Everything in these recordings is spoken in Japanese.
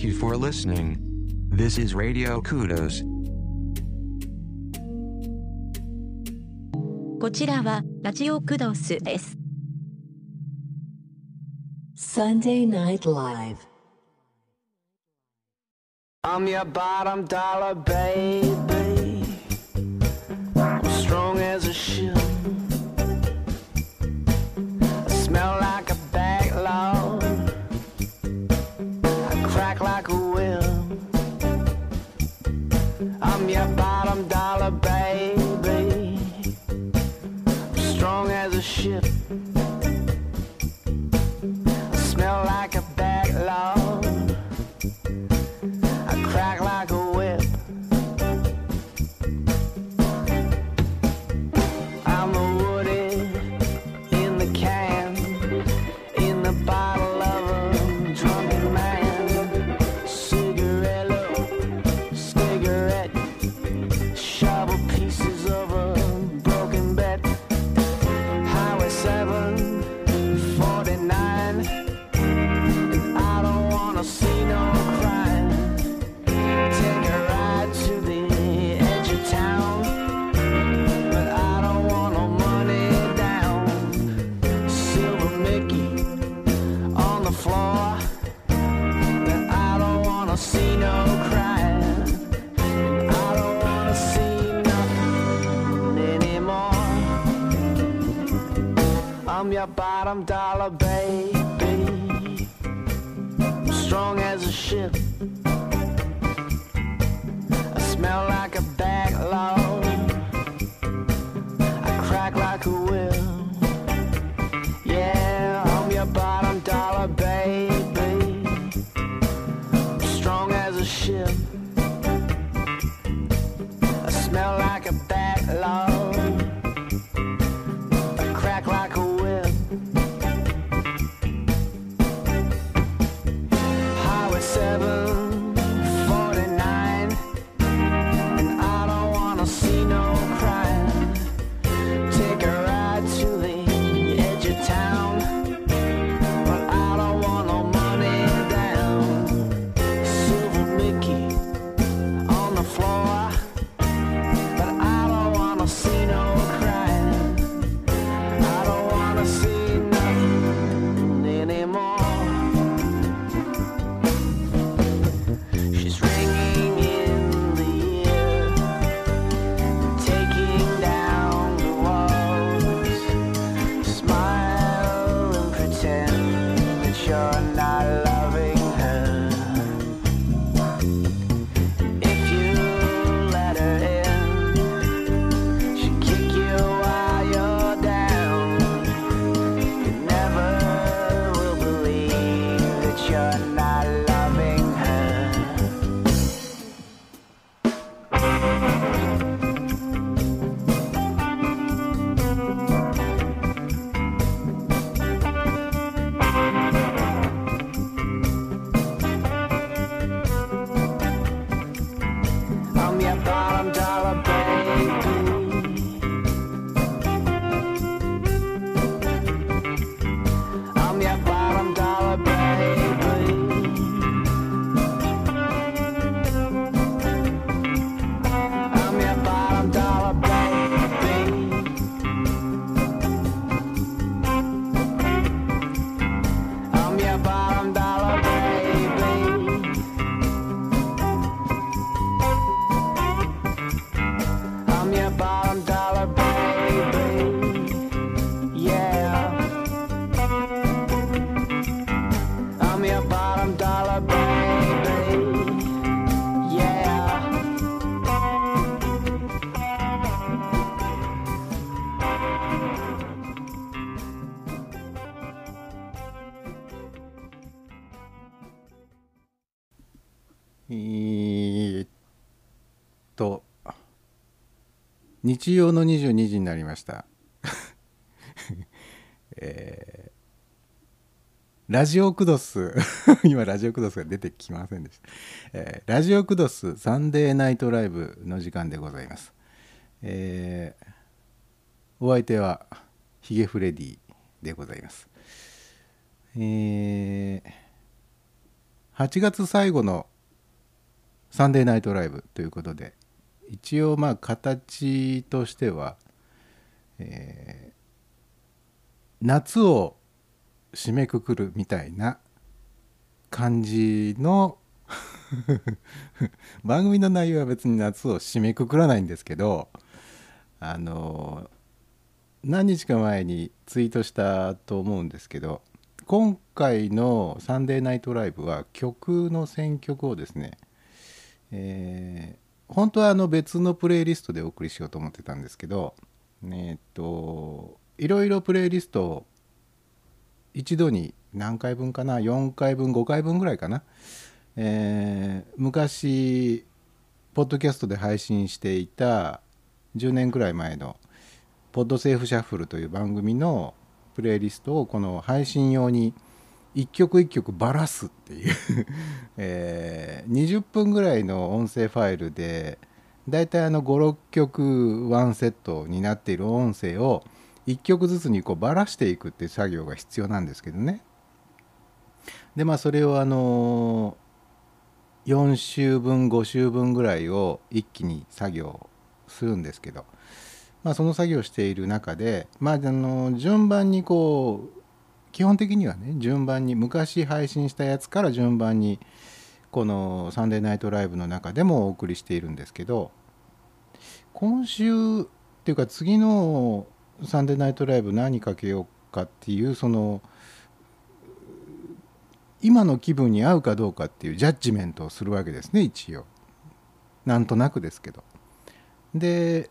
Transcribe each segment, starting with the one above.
Thank you for listening. This is Radio Kudos. こちらはラジオクドスです。 Sunday Night Live. I'm your bottom dollar baby. I'm strong as a ship. Bottom dollar baby 日曜の22時になりました、えーラジオクドス 今ラジオクドスが出てきませんでした、えーラジオクドスサンデーナイトライブの時間でございます、えーお相手はヒゲフレディでございます。えー8月最後のサンデーナイトライブということで一応まあ形としては、えー夏を締めくくるみたいな感じの 番組の内容は別に夏を締めくくらないんですけどあの何日か前にツイートしたと思うんですけど今回の「サンデーナイトライブ」は曲の選曲をですね、えー本当はあの別のプレイリストでお送りしようと思ってたんですけどえっといろいろプレイリストを一度に何回分かな4回分5回分ぐらいかな、えー昔ポッドキャストで配信していた10年くらい前の「ポッドセーフシャッフル」という番組のプレイリストをこの配信用に一曲一曲バラすっていう、えー20分ぐらいの音声ファイルでだいたいあの56曲ワンセットになっている音声を1曲ずつにこうばらしていくっていう作業が必要なんですけどね。でまあそれをあの4週分5週分ぐらいを一気に作業するんですけど、まあ、その作業している中で、まあ、あの順番にこう基本的にはね順番に昔配信したやつから順番にこの「サンデーナイトライブ」の中でもお送りしているんですけど今週っていうか次の「サンデーナイトライブ」何かけようかっていうその今の気分に合うかどうかっていうジャッジメントをするわけですね一応。なんとなくですけど。で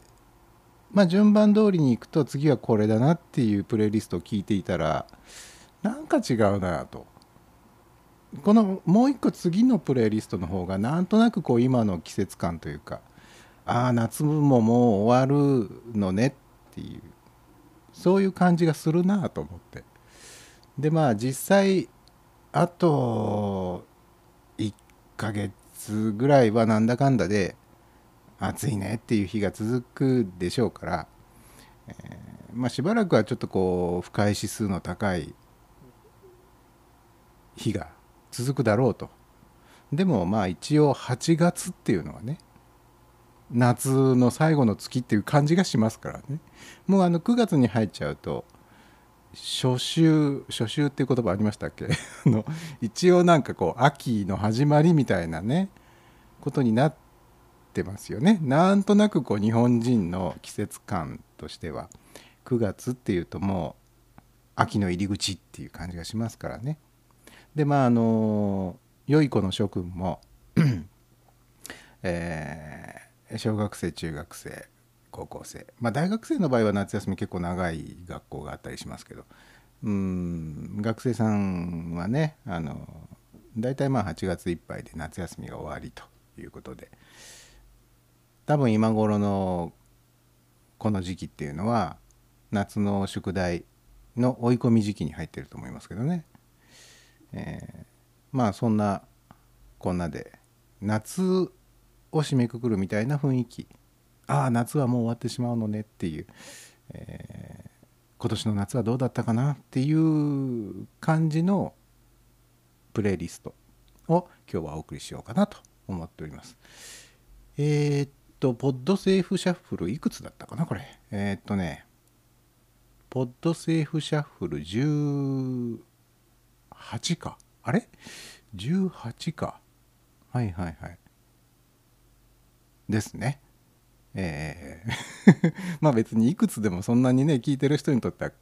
まあ順番通りに行くと次はこれだなっていうプレイリストを聞いていたらなんか違うなと。このもう一個次のプレイリストの方がなんとなくこう今の季節感というかああ夏ももう終わるのねっていうそういう感じがするなと思って。でまあ実際あと1ヶ月ぐらいはなんだかんだで暑いねっていう日が続くでしょうから、えーまあ、しばらくはちょっとこう不快指数の高い日が続くだろうと。でもまあ一応8月っていうのはね夏の最後の月っていう感じがしますからね。もうあの9月に入っちゃうと初秋初秋っていう言葉ありましたっけ？の一応なんかこう秋の始まりみたいなねことになってますよね。なんとなくこう日本人の季節感としては9月っていうともう秋の入り口っていう感じがしますからね。でまああの良い子の諸君も、えー小学生中学生高校生。まあ大学生の場合は夏休み結構長い学校があったりしますけど。うん学生さんはねあの大体まあ8月いっぱいで夏休みが終わりということで。多分今頃のこの時期っていうのは夏の宿題の追い込み時期に入ってると思いますけどね、えーまあそんなこんなで夏を締めくくるみたいな雰囲気ああ夏はもう終わってしまうのねっていう、えー今年の夏はどうだったかなっていう感じのプレイリストを今日はお送りしようかなと思っております。えーっと、ポッドセーフシャッフルいくつだったかなこれ。えーっとね、ポッドセーフシャッフル18か。あれ ?18 か。はいはいはい。ですね。えー まあ別にいくつでもそんなにね聞いてる人にとっては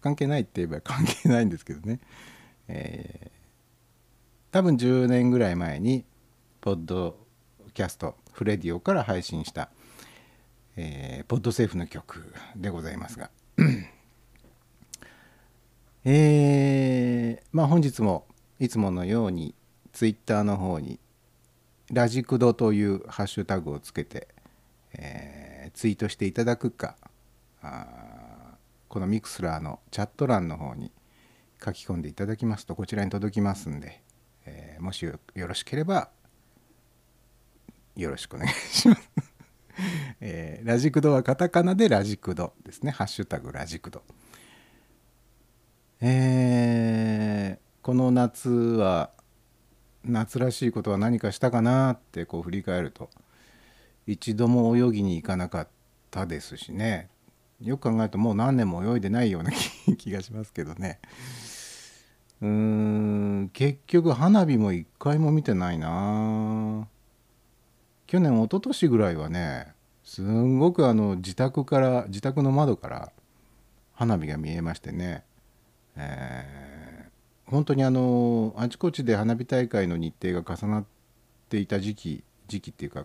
関係ないって言えば 関係ないんですけどね、えー多分10年ぐらい前にポッドキャストフレディオから配信した、えーポッドセーフの曲でございますがえーまあ本日もいつものようにツイッターの方にラジクドというハッシュタグをつけて、えーツイートしていただくかあこのミクスラーのチャット欄の方に書き込んでいただきますとこちらに届きますんで、えーもしよよろしければよろしくお願いします。えーラジクドはカタカナでラジクドですね。ハッシュタグラジクド。えーこの夏は夏らしいことは何かしたかなってこう振り返ると。一度も泳ぎに行かなかったですしね。よく考えるともう何年も泳いでないような気 がしますけどね。うーん結局花火も一回も見てないな。去年一昨年ぐらいはねすんごくあの自宅から自宅の窓から花火が見えましてね、えー本当にあのあちこちで花火大会の日程が重なっていた時期時期っていうか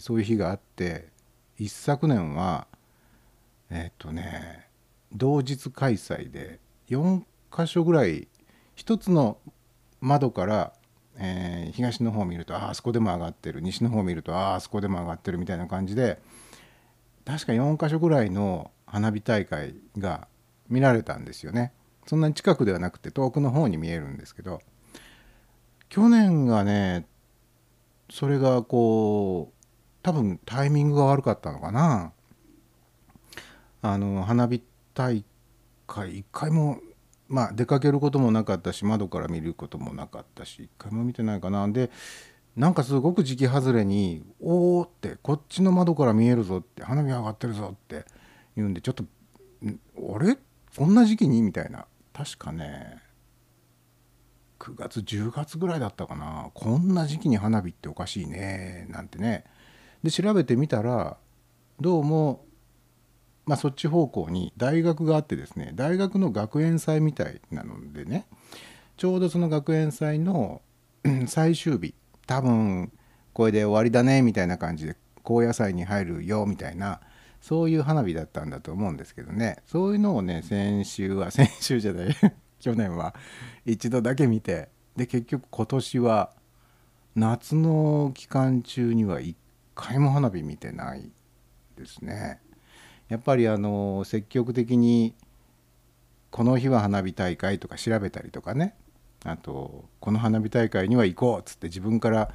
そういう日があって一昨年はえーっとね同日開催で4箇所ぐらい一つの窓から、えー東の方を見るとああそこでも上がってる西の方を見るとああそこでも上がってるみたいな感じで確か4箇所ぐらいの花火大会が見られたんですよね。そんなに近くではなくて遠くの方に見えるんですけど去年がねそれがこう多分タイミングが悪かったのかな。あの花火大会一回もまあ出かけることもなかったし窓から見ることもなかったし一回も見てないかな。でなんかすごく時期外れに「おー」ってこっちの窓から見えるぞって花火上がってるぞって言うんでちょっと「あれ？こんな時期に?」みたいな。確かね9月10月ぐらいだったかな。こんな時期に花火っておかしいねなんてね。で調べてみたらどうもまあそっち方向に大学があってですね大学の学園祭みたいなのでねちょうどその学園祭の 最終日多分これで終わりだねみたいな感じで高野祭に入るよみたいなそういう花火だったんだと思うんですけどねそういうのをね先週は 先週じゃない去年は一度だけ見てで結局今年は夏の期間中には一回も花火見てないですね。やっぱりあの積極的にこの日は花火大会とか調べたりとかねあとこの花火大会には行こうっつって自分から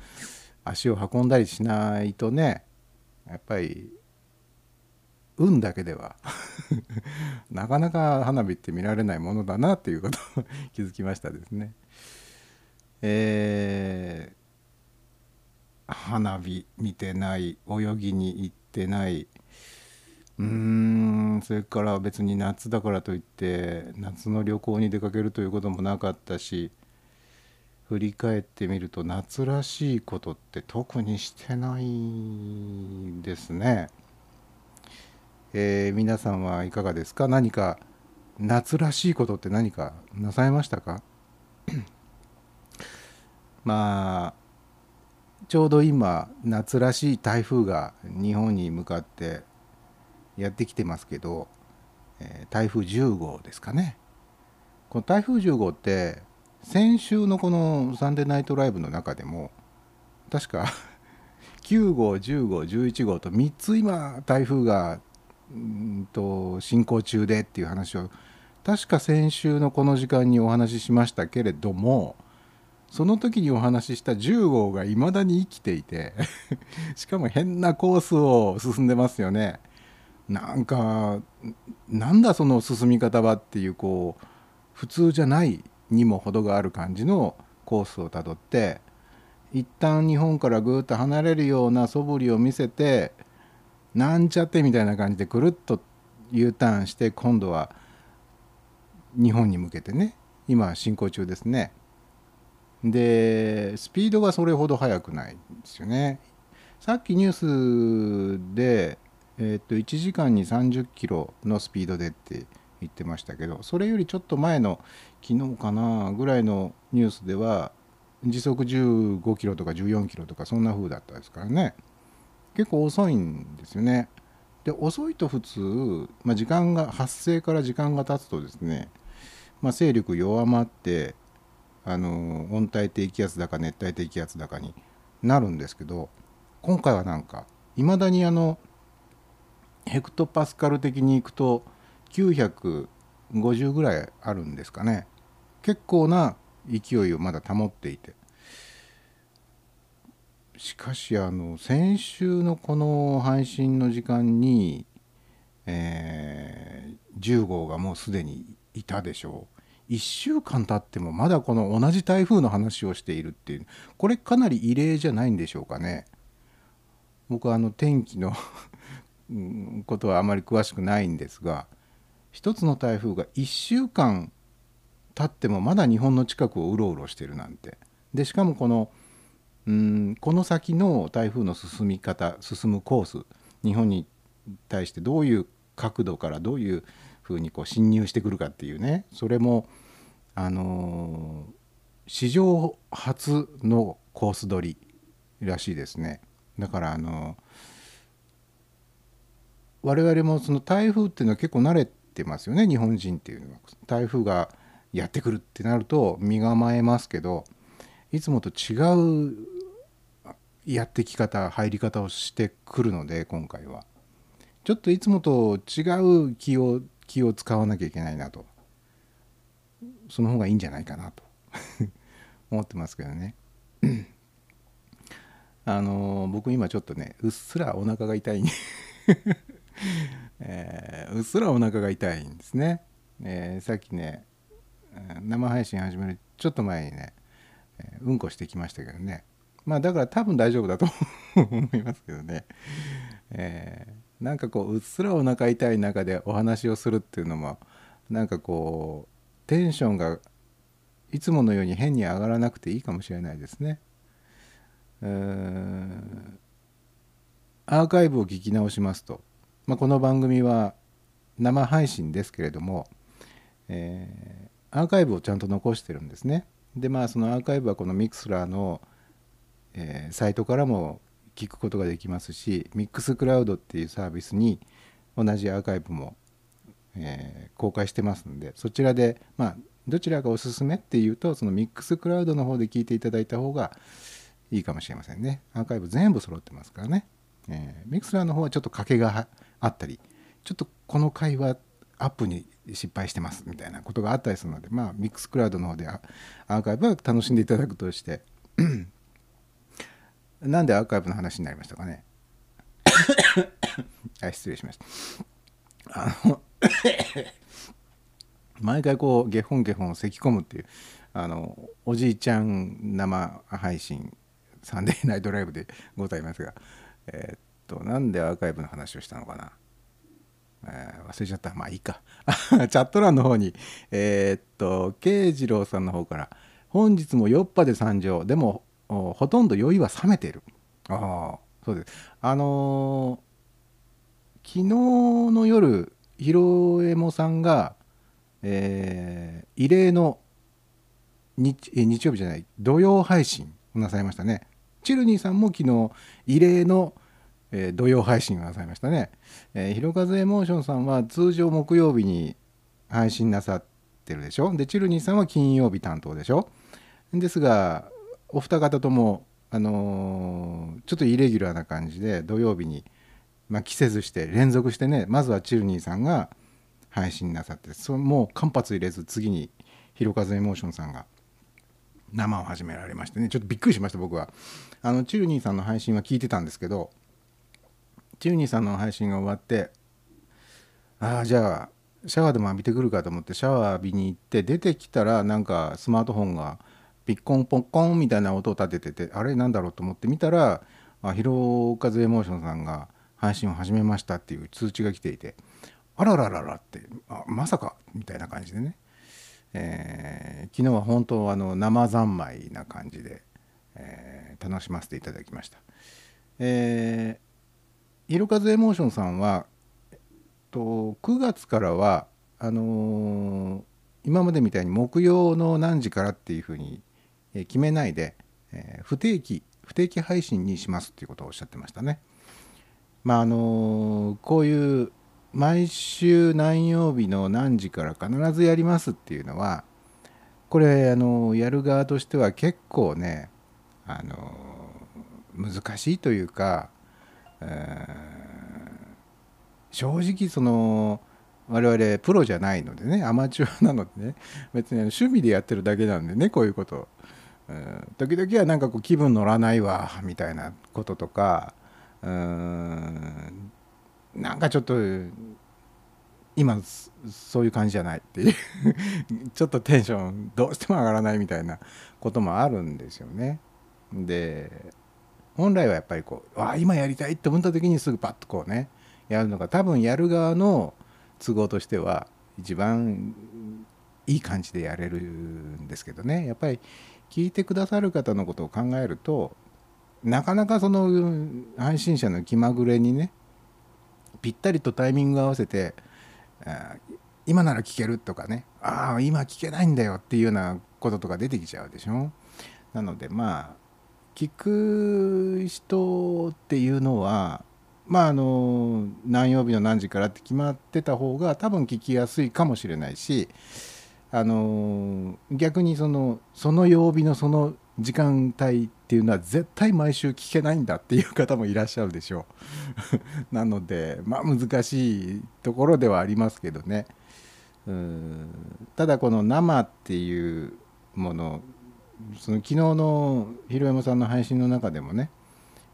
足を運んだりしないとねやっぱり運だけでは なかなか花火って見られないものだなっていうことを 気づきましたですね。えー花火見てない泳ぎに行ってないうーんそれから別に夏だからといって夏の旅行に出かけるということもなかったし振り返ってみると夏らしいことって特にしてないですね。えー皆さんはいかがですか？何か夏らしいことって何かなさいましたか？まあちょうど今夏らしい台風が日本に向かってやってきてますけど、えー台風10号ですかね。この台風10号って先週のこの「サンデーナイトライブ」の中でも確か 9号10号11号と3つ今台風がうんと進行中でっていう話を確か先週のこの時間にお話ししましたけれどもその時にお話しした10号がいまだに生きていて しかも変なコースを進んでますよね。なんかなんだその進み方はっていうこう普通じゃないにも程がある感じのコースをたどって一旦日本からぐーっと離れるような素振りを見せてなんちゃってみたいな感じでくるっと U ターンして今度は日本に向けてね今進行中ですね。でスピードがそれほど速くないんですよね。さっきニュースで、えー、と1時間に30キロのスピードでって言ってましたけどそれよりちょっと前の昨日かなぐらいのニュースでは時速15キロとか14キロとかそんな風だったですからね結構遅いんですよね。で遅いと普通、まあ、時間が発生から時間が経つとですね、まあ、勢力弱まってあの温帯低気圧だか熱帯低気圧だかになるんですけど今回はなんかいまだにあのヘクトパスカル的にいくと950ぐらいあるんですかね結構な勢いをまだ保っていてしかしあの先週のこの配信の時間に、えー10号がもうすでにいたでしょう1週間経ってもまだこの同じ台風の話をしているっていうこれかなり異例じゃないんでしょうかね。僕はあの天気の ことはあまり詳しくないんですが一つの台風が1週間経ってもまだ日本の近くをうろうろしてるなんてでしかもこのうんこの先の台風の進み方進むコース日本に対してどういう角度からどういうふうにこう侵入してくるかっていうねそれもあのー史上初のコース取りらしいですね。だからあの我々もその台風っていうのは結構慣れてますよね日本人っていうのは。台風がやってくるってなると身構えますけどいつもと違うやってき方入り方をしてくるので今回は。ちょっといつもと違う気を気を使わなきゃいけないなと。その方がいいんじゃないかなと。思ってますけどね。あの僕今ちょっとねうっすらお腹が痛い えーうっすらお腹が痛いんですね、えーさっきね生配信始めるちょっと前にね、うんこしてきましたけどね。まあだから多分大丈夫だと思いますけどね、えーなんかこううっすらお腹痛い中でお話をするっていうのもなんかこうテンションがいつものように変に上がらなくていいかもしれないですね。うーんアーカイブを聞き直しますと、まあ、この番組は生配信ですけれども、えーアーカイブをちゃんと残してるんですね。でまあそのアーカイブはこのミクスラーの、えーサイトからも聞くことができますしミックスクラウドっていうサービスに同じアーカイブも、えー公開してますんでそちらでまあどちらがおすすめっていうとそのミックスクラウドの方で聞いていただいた方がいいかもしれませんね。アーカイブ全部揃ってますからね、えーミックスラーの方はちょっと賭けがあったりちょっとこの回はアップに失敗してますみたいなことがあったりするのでまあミックスクラウドの方でアーカイブは楽しんでいただくとしてなんでアーカイブの話になりましたかね？あ失礼しました。あの 毎回こうゲホンゲホン咳込むっていうあのおじいちゃん生配信サンデーナイトライブでございますがえーっとなんでアーカイブの話をしたのかな？えー忘れちゃった。まあいいか。チャット欄の方にえーっと慶次郎さんの方から「本日も酔っぱで参上。でもおほとんど酔いは冷めている」ああそうです。あのー昨日の夜ひろえもさんが、えー異例の日日曜日じゃない土曜配信をなさいましたね。チルニーさんも昨日異例の、えー土曜配信をなさいましたね、えー、ひろかずエモーションさんは通常木曜日に配信なさってるでしょ？でチルニーさんは金曜日担当でしょ？ですがお二方ともあのーちょっとイレギュラーな感じで土曜日に、まあ、季節して連続してねまずはチルニーさんが配信なさってそもう間髪入れず次にひろかずエモーションさんが生を始められましてねちょっとびっくりしました僕は。あのチルニーさんの配信は聞いてたんですけどチルニーさんの配信が終わってああじゃあシャワーでも浴びてくるかと思ってシャワー浴びに行って出てきたらなんかスマートフォンがピッコンポッコンみたいな音を立てててあれなんだろうと思って見たらあヒロカズエモーションさんが配信を始めましたっていう通知が来ていてあららららってあまさかみたいな感じでね、えー昨日は本当あの生三昧な感じで、えー楽しませていただきました。えー、ひろかずエモーションさんは、えっと、9月からはあのー今までみたいに木曜の何時からっていうふうに決めないで、え不定期不定期配信にしますっていうことをおっしゃってましたね。まああのこういう毎週何曜日の何時から必ずやりますっていうのはこれあのやる側としては結構ねあの難しいというか、えー正直その我々プロじゃないのでねアマチュアなのでね別に趣味でやってるだけなんでねこういうこと、うん。時々はなんかこう気分乗らないわみたいなこととかうん。なんかちょっと今そういう感じじゃないっていう。ちょっとテンションどうしても上がらないみたいなこともあるんですよね。で本来はやっぱりこうあ今やりたいって思った時にすぐパッとこうねやるのが多分やる側の都合としては一番いい感じでやれるんですけどね。やっぱり聞いてくださる方のことを考えるとなかなかその配信者の気まぐれにねぴったりとタイミング合わせて今なら聞けるとかねああ今聞けないんだよっていうようなこととか出てきちゃうでしょ？なのでまあ聞く人っていうのはまああの何曜日の何時からって決まってた方が多分聞きやすいかもしれないしあの逆にそのその曜日のその時間帯っていうのは絶対毎週聞けないんだっていう方もいらっしゃるでしょう。なのでまあ難しいところではありますけどね。うん。ただこの生っていうものその昨日のひろやまさんの配信の中でもね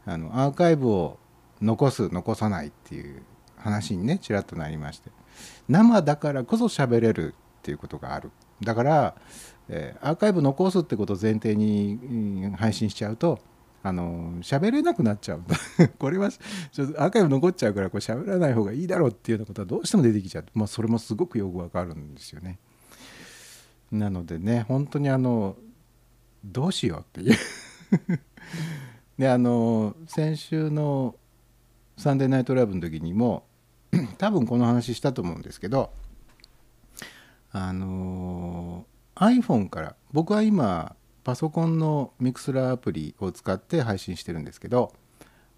あのアーカイブを残す残さないっていう話にねちらっとなりまして。生だからこそ喋れるっていうことがある。だから、えーアーカイブ残すってことを前提にうん配信しちゃうとあの喋れなくなっちゃう。これはちょっとアーカイブ残っちゃうからこれ喋らない方がいいだろうっていうようなことはどうしても出てきちゃう、まあ、それもすごくよくわかるんですよね。なのでね本当にあのどうしようっていう。であの先週の「サンデーナイトライブ」の時にも多分この話したと思うんですけどあの iPhone から僕は今パソコンのミクスラーアプリを使って配信してるんですけど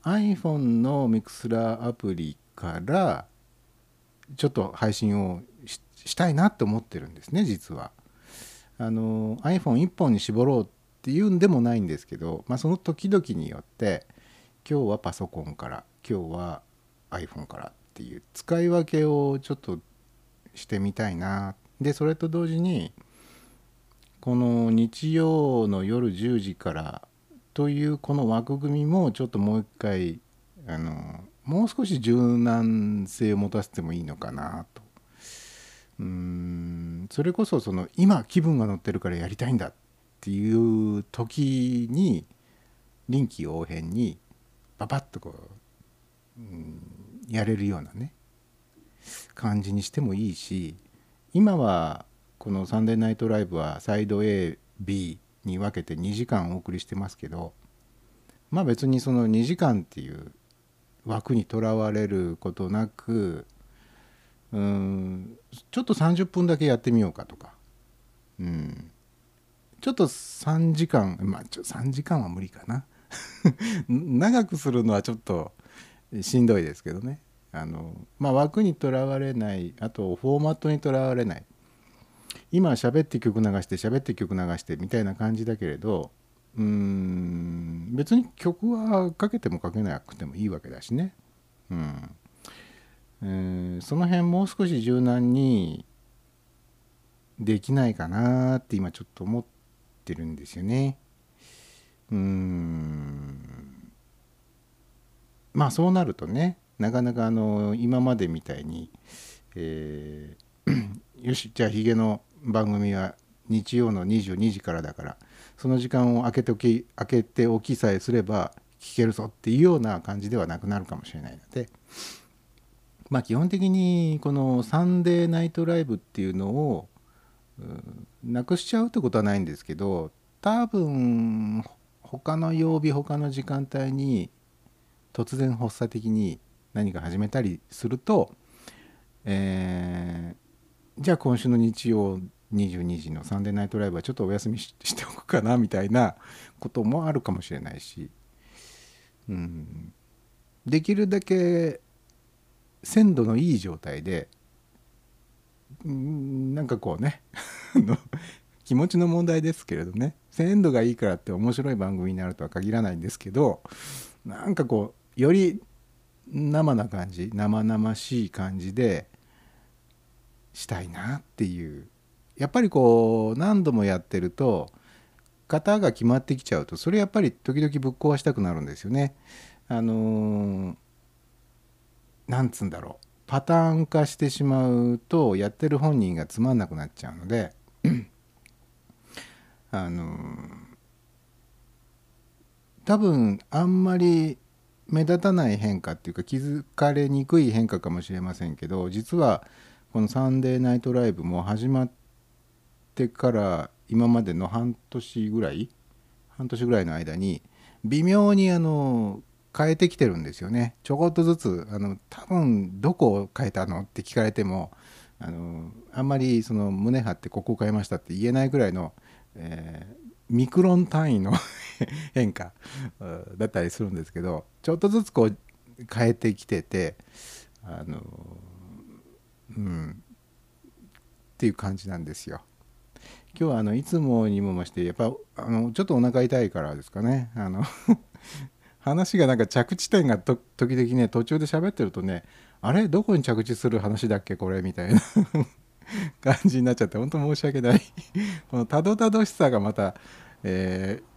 iPhone のミクスラーアプリからちょっと配信をしたいなって思ってるんですね実は。あの iPhone1 本に絞ろうっていうんでもないんですけど、まあ、その時々によって今日はパソコンから今日は iPhone からっていう使い分けをちょっとしてみたいなっでそれと同時にこの日曜の夜10時からというこの枠組みもちょっともう一回あのもう少し柔軟性を持たせてもいいのかなと。うんそれこそその今気分が乗ってるからやりたいんだっていう時に臨機応変にパパッとこう、うん、やれるようなね感じにしてもいいし今はこの「サンデーナイトライブ」はサイド AB に分けて2時間お送りしてますけどまあ別にその2時間っていう枠にとらわれることなくうんちょっと30分だけやってみようかとか、うん、ちょっと3時間まあちょ3時間は無理かな。長くするのはちょっとしんどいですけどね。あの、まあ、枠にとらわれないあとフォーマットにとらわれない今喋って曲流して喋って曲流してみたいな感じだけれどうん別に曲はかけてもかけなくてもいいわけだしね。うんえーその辺もう少し柔軟にできないかなって今ちょっと思ってるんですよね。うんまあそうなるとねなかなかあの今までみたいに、えーよしじゃあヒゲの番組は日曜の22時からだからその時間を空けておき空けておきさえすれば聞けるぞっていうような感じではなくなるかもしれないのでまあ基本的にこの「サンデーナイトライブ」っていうのをなくしちゃうってことはないんですけど多分他の曜日他の時間帯に突然発作的に何か始めたりすると、えーじゃあ今週の日曜22時の「サンデーナイトライブ」はちょっとお休みしておくかなみたいなこともあるかもしれないし、うん、できるだけ鮮度のいい状態でうんなんかこうね 気持ちの問題ですけれどね鮮度がいいからって面白い番組になるとは限らないんですけどなんかこうより生な感じ生々しい感じでしたいなっていうやっぱりこう何度もやってると型が決まってきちゃうとそれやっぱり時々ぶっ壊したくなるんですよね。あのーなんつうんだろうパターン化してしまうとやってる本人がつまんなくなっちゃうのであの多分あんまり目立たない変化っていうか気づかれにくい変化かもしれませんけど実はこの「サンデーナイトライブ」も始まってから今までの半年ぐらい半年ぐらいの間に微妙にあの変えてきてるんですよね。ちょこっとずつあの多分どこを変えたのって聞かれてもあのあんまりその胸張ってここを変えましたって言えないぐらいの、えーミクロン単位の 変化だったりするんですけどちょっとずつこう変えてきててあのうんっていう感じなんですよ。今日はあのいつもにも増してやっぱあのちょっとお腹痛いからですかね。あの 話がなんか着地点がと時々ね途中で喋ってるとねあれ？どこに着地する話だっけ？これ？みたいな。感じになっちゃって本当申し訳ない。このたどたどしさがまた、えー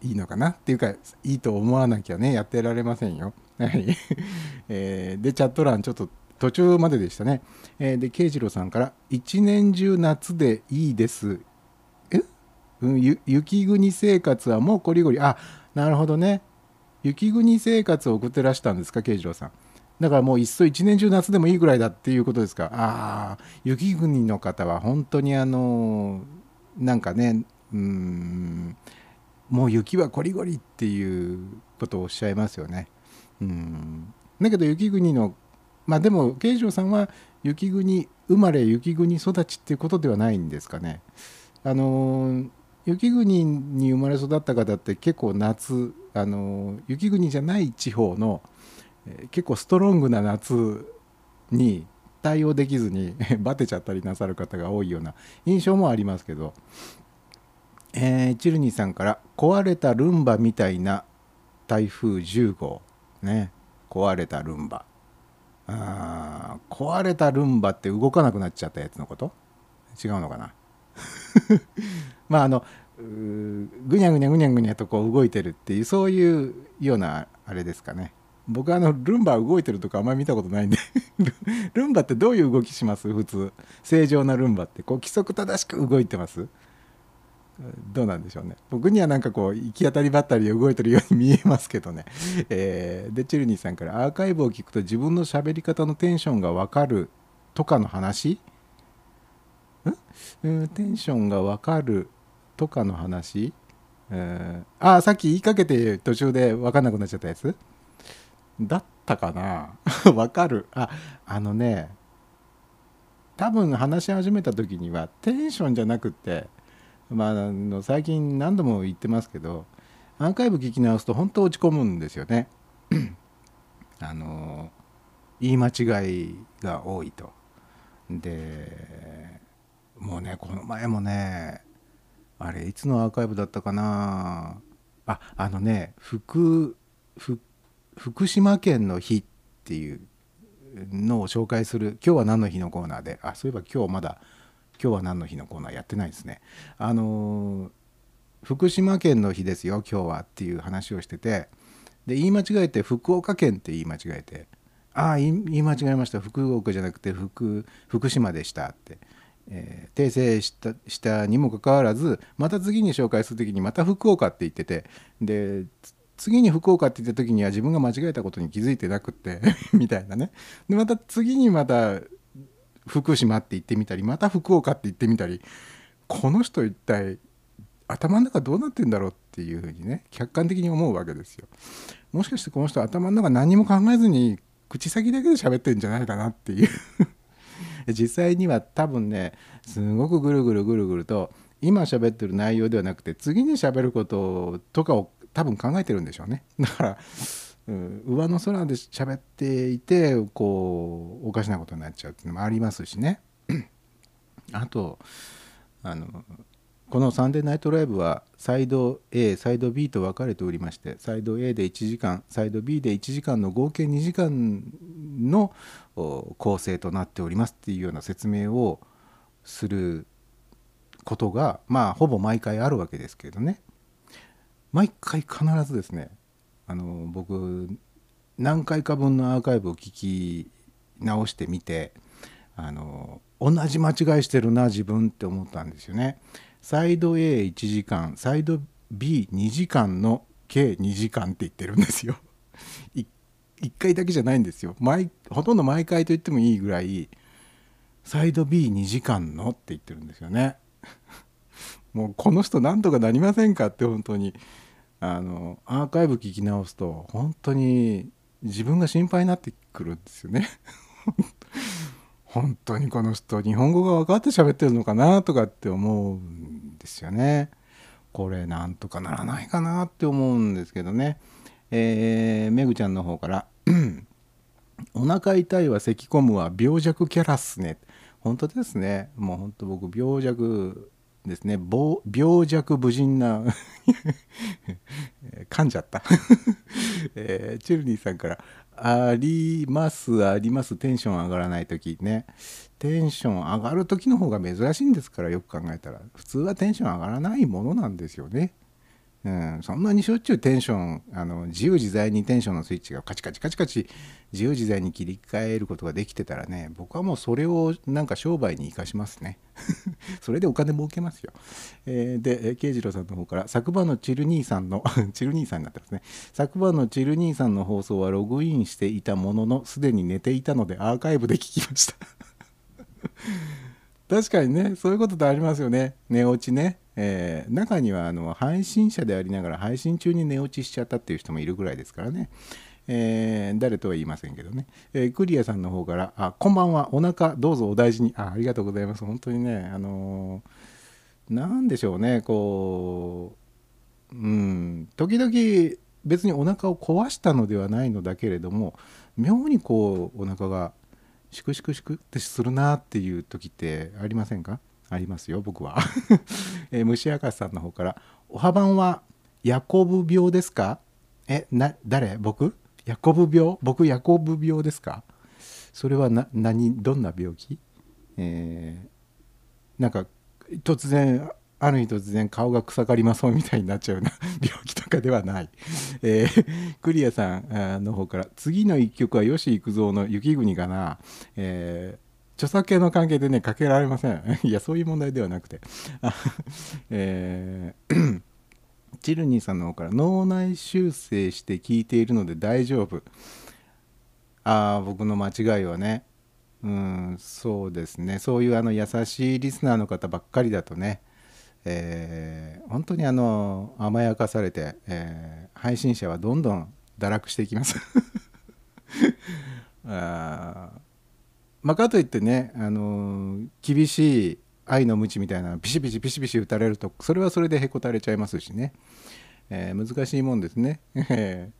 いいのかな？っていうかいいと思わなきゃねやってられませんよ。はい。えーでチャット欄ちょっと途中まででしたね。えーで慶次郎さんから「一年中夏でいいです」え、うん、雪国生活はもうこりごり。あなるほどね。雪国生活を送ってらしたんですか慶次郎さん。だからもういっそ一年中夏でもいいぐらいだっていうことですか？ああ雪国の方は本当にあのなんかねうんもう雪はこりごりっていうことをおっしゃいますよね。うんだけど雪国のまあでも慶次郎さんは雪国生まれ雪国育ちっていうことではないんですかね。あの雪国に生まれ育った方って結構夏あの雪国じゃない地方の結構ストロングな夏に対応できずに バテちゃったりなさる方が多いような印象もありますけど、えーチルニーさんから「壊れたルンバみたいな台風10号」ね。壊れたルンバ。あ壊れたルンバって動かなくなっちゃったやつのこと？違うのかな？まああのぐにゃぐにゃぐにゃぐにゃとこう動いてるっていうそういうようなあれですかね。僕あのルンバ動いてるとかあんまり見たことないんで。ルンバってどういう動きします？普通。正常なルンバって。こう規則正しく動いてます？どうなんでしょうね。僕にはなんかこう行き当たりばったりで動いてるように見えますけどね、えーでチルニーさんからアーカイブを聞くと自分の喋り方のテンションが分かるとかの話？ん？テンションが分かるとかの話、えーあさっき言いかけて途中で分かんなくなっちゃったやつ？だったかな？分かるああのね多分話し始めた時にはテンションじゃなくってまあ、あの最近何度も言ってますけどアーカイブ聞き直すと本当落ち込むんですよね。あの言い間違いが多いと。でもうねこの前もねあれいつのアーカイブだったかな？ああのね福福福島県の日っていうのを紹介する「今日は何の日」のコーナーであそういえば今日まだ「今日は何の日」のコーナーやってないですね。あの福島県の日ですよ今日はっていう話をしててで言い間違えて福岡県って言い間違えてああ言い間違えました福岡じゃなくて福福島でしたって、えー訂正したしたにもかかわらずまた次に紹介する時にまた福岡って言っててで次に福岡って言った時には自分が間違えたことに気づいてなくって みたいなねでまた次にまた福島って言ってみたりまた福岡って言ってみたりこの人一体頭の中どうなってんだろうっていうふうにね客観的に思うわけですよ。もしかしてこの人頭の中何も考えずに口先だけで喋ってんじゃないかなっていう 実際には多分ねすごくぐるぐるぐるぐると今喋ってる内容ではなくて次に喋ることとかを多分考えてるんでしょうね。だからうん上の空で喋っていてこうおかしなことになっちゃうっていうのもありますしね。あとあのこの「サンデーナイトライブ」はサイド A サイド B と分かれておりましてサイド A で1時間サイド B で1時間の合計2時間の構成となっておりますっていうような説明をすることがまあほぼ毎回あるわけですけどね毎回必ずですねあの僕何回か分のアーカイブを聞き直してみてあの同じ間違いしてるな自分って思ったんですよね。サイド A1 時間サイド B2 時間の計2時間って言ってるんですよ。1回だけじゃないんですよ毎ほとんど毎回と言ってもいいぐらいサイド B2 時間のって言ってるんですよね。もうこの人なんとかなりませんかって本当にあのアーカイブ聞き直すと本当に自分が心配になってくるんですよね。本当にこの人日本語が分かって喋ってるのかなとかって思うんですよね。これなんとかならないかなって思うんですけどね。えー、めぐちゃんの方から「お腹痛いは咳込むは病弱キャラっすね」本当ですねもう本当僕病弱ですね病弱無人な 噛んじゃった、えー、チェルニーさんから「ありますありますテンション上がらない時。ね。テンション上がる時の方が珍しいんですからよく考えたら。普通はテンション上がらないものなんですよね。うん、そんなにしょっちゅうテンションあの自由自在にテンションのスイッチがカチカチカチカチ自由自在に切り替えることができてたらね僕はもうそれをなんか商売に生かしますね。それでお金儲けますよ、えー、で慶次郎さんの方から昨晩のチル兄さんの チル兄さんになってますね。昨晩のチル兄さんの放送はログインしていたもののすでに寝ていたのでアーカイブで聞きました。確かにねそういうことってありますよね。寝落ちね。えー、中にはあの配信者でありながら配信中に寝落ちしちゃったっていう人もいるぐらいですからね、えー、誰とは言いませんけどね、えー、クリアさんの方から「あこんばんは。お腹どうぞお大事に。あ」ありがとうございます。本当にねあのー、でしょうね。こううん。時々別にお腹を壊したのではないのだけれども妙にこうお腹がシクシクシクってするなっていう時ってありませんか？ありますよ僕は、えー、虫明かしさんの方から「おはばんはヤコブ病ですか？えな誰？僕？ヤコブ病？僕ヤコブ病ですか？それはな何どんな病気？えー、なんか突然ある日突然顔が草刈りまそうみたいになっちゃうな。病気とかではない。えー、クリアさんの方から次の一曲は吉幾三の雪国かな。えー著作権の関係でねかけられません。いやそういう問題ではなくて。えー チルニーさんの方から脳内修正して聞いているので大丈夫。ああ僕の間違いはね。うんそうですね。そういうあの優しいリスナーの方ばっかりだとね。えー、本当にあの甘やかされて、えー、配信者はどんどん堕落していきます あまあ、かといってね、あの厳しい愛の鞭みたいなピシピシピシピシ打たれるとそれはそれでへこたれちゃいますしね、えー、難しいもんですね。え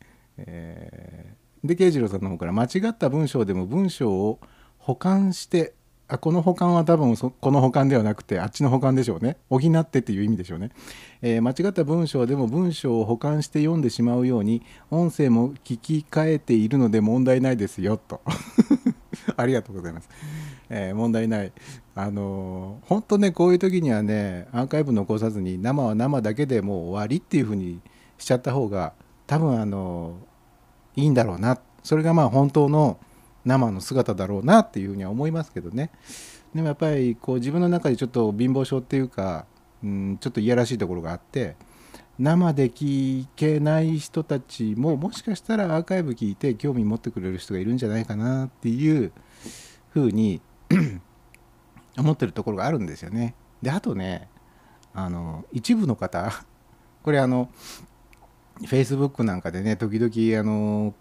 ー、で慶次郎さんの方から間違った文章でも文章を保管してあこの保管は多分この保管ではなくてあっちの保管でしょうね補ってっていう意味でしょうね、えー、間違った文章でも文章を保管して読んでしまうように音声も聞き換えているので問題ないですよと ありがとうございます。えー、問題ない。あのー、本当ね、こういう時にはね、アーカイブ残さずに、生は生だけでもう終わりっていう風にしちゃった方が、多分あの、いいんだろうな。それがまあ本当の生の姿だろうなっていうふうには思いますけどね。でもやっぱりこう自分の中でちょっと貧乏症っていうか、うん、ちょっといやらしいところがあって、生で聞けない人たちももしかしたらアーカイブ聞いて興味持ってくれる人がいるんじゃないかなっていうふうに 思ってるところがあるんですよね。であとねあの一部の方これあの Facebook なんかでね時々あの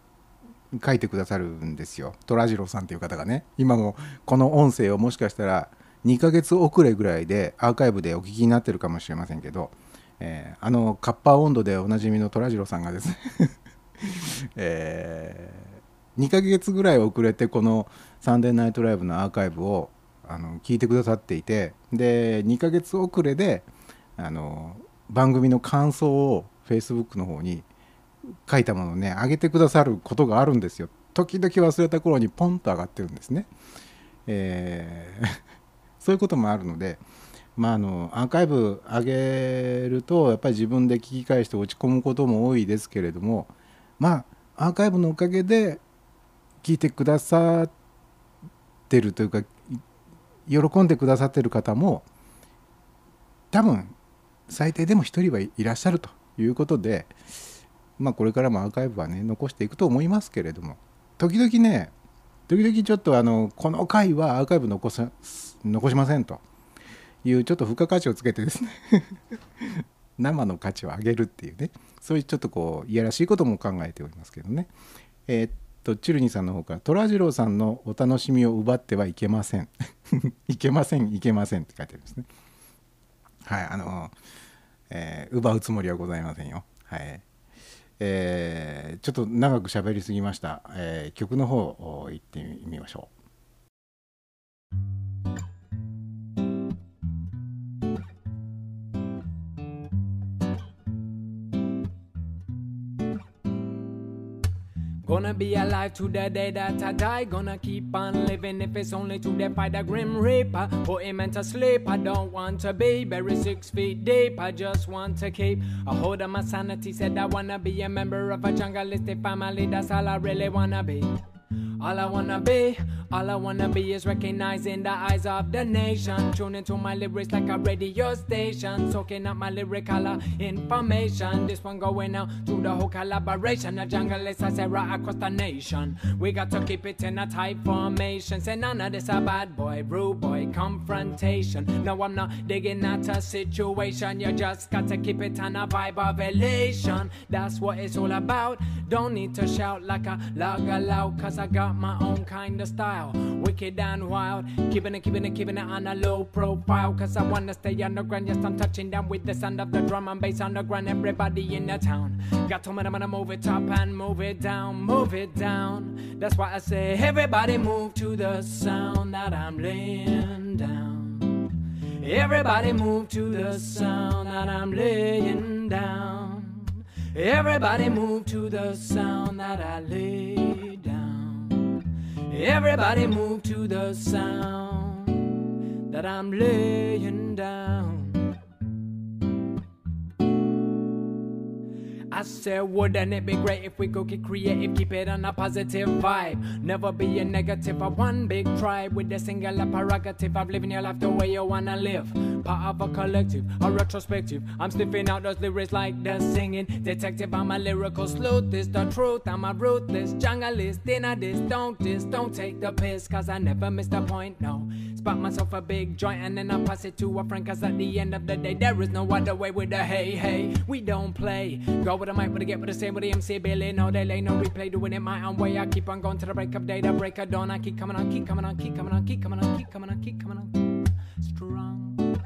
書いてくださるんですよ。トラジロさんっていう方がね。今もこの音声をもしかしたら2ヶ月遅れぐらいでアーカイブでお聞きになってるかもしれませんけどえー、あのカッパー温度でおなじみの虎次郎さんがですね えー、2ヶ月ぐらい遅れてこの「サンデーナイトライブ」のアーカイブをあの聞いてくださっていてで2ヶ月遅れであの番組の感想を Facebook の方に書いたものをね上げてくださることがあるんですよ。時々忘れた頃にポンと上がってるんですね、えー そういうこともあるのでまあ、あのアーカイブ上げるとやっぱり自分で聞き返して落ち込むことも多いですけれどもまあアーカイブのおかげで聞いてくださってるというか喜んでくださってる方も多分最低でも1人はいらっしゃるということで、まあ、これからもアーカイブはね残していくと思いますけれども。時々ね時々ちょっとあのこの回はアーカイブ残さ残しませんと。いうちょっと付加価値をつけてですね。生の価値を上げるっていうね。そういうちょっとこういやらしいことも考えておりますけどね。えーっとチルニさんの方から虎次郎さんのお楽しみを奪ってはいけません。いけませんいけませんって書いてありますね。はいあのえー奪うつもりはございませんよ。はい。えーちょっと長く喋りすぎました、えー曲の方行ってみましょう。Gonna be alive to the day that I die. Gonna keep on living if it's only to defy the grim reaper. Put him into sleep. I don't want to be buried six feet deep. I just want to keep a hold of my sanity. Said I wanna be a member of a jungleistic family. That's all I really wanna be. All I wanna be, all I wanna be is recognized in the eyes of the nation. Tuning to my lyrics like a radio station, soaking up my lyrical information. This one going out to the whole collaboration. The jungle is a Sarah across the nation. We got to keep it in a tight formation. Say none of this a bad boy, rude boy confrontation. No, I'm not digging at a situation. You just got to keep it on a vibe of elation. That's what it's all about. Don't need to shout like a loud, cause I got my own kind of style. Wicked and wild. Keeping it, keeping it, keeping it on a low profile. Cause I wanna stay underground. Yes, I'm touching down with the sound of the drum and bass underground. Everybody in the town. Got to I'm gonna move it up and move it down, move it down. That's why I say, everybody move to the sound that I'm laying down. Everybody move to the sound that I'm laying down. Everybody move to the sound that I lay down. Everybody move to the sound that I'm laying down. I said, wouldn't it be great if we could get creative, keep it on a positive vibe? Never be a negative, a one big tribe with a singular prerogative of living your life the way you wanna live. Part of a collective, a retrospective. I'm sniffing out those lyrics like the singing detective. I'm a lyrical sleuth, this the truth. I'm a ruthless junglist, dinner this, don't this, don't take the piss, cause I never miss the point, no. Spot myself a big joint and then I pass it to a friend, cause at the end of the day, there is no other way with the hey, hey. We don't play. Go with the mic, with the get with the same with the MC Billy. No delay, no replay, doing it my own way. I keep on going to the break of day, the break of dawn. I keep coming on, keep coming on, keep coming on, keep coming on, keep coming on, keep coming on. Strong.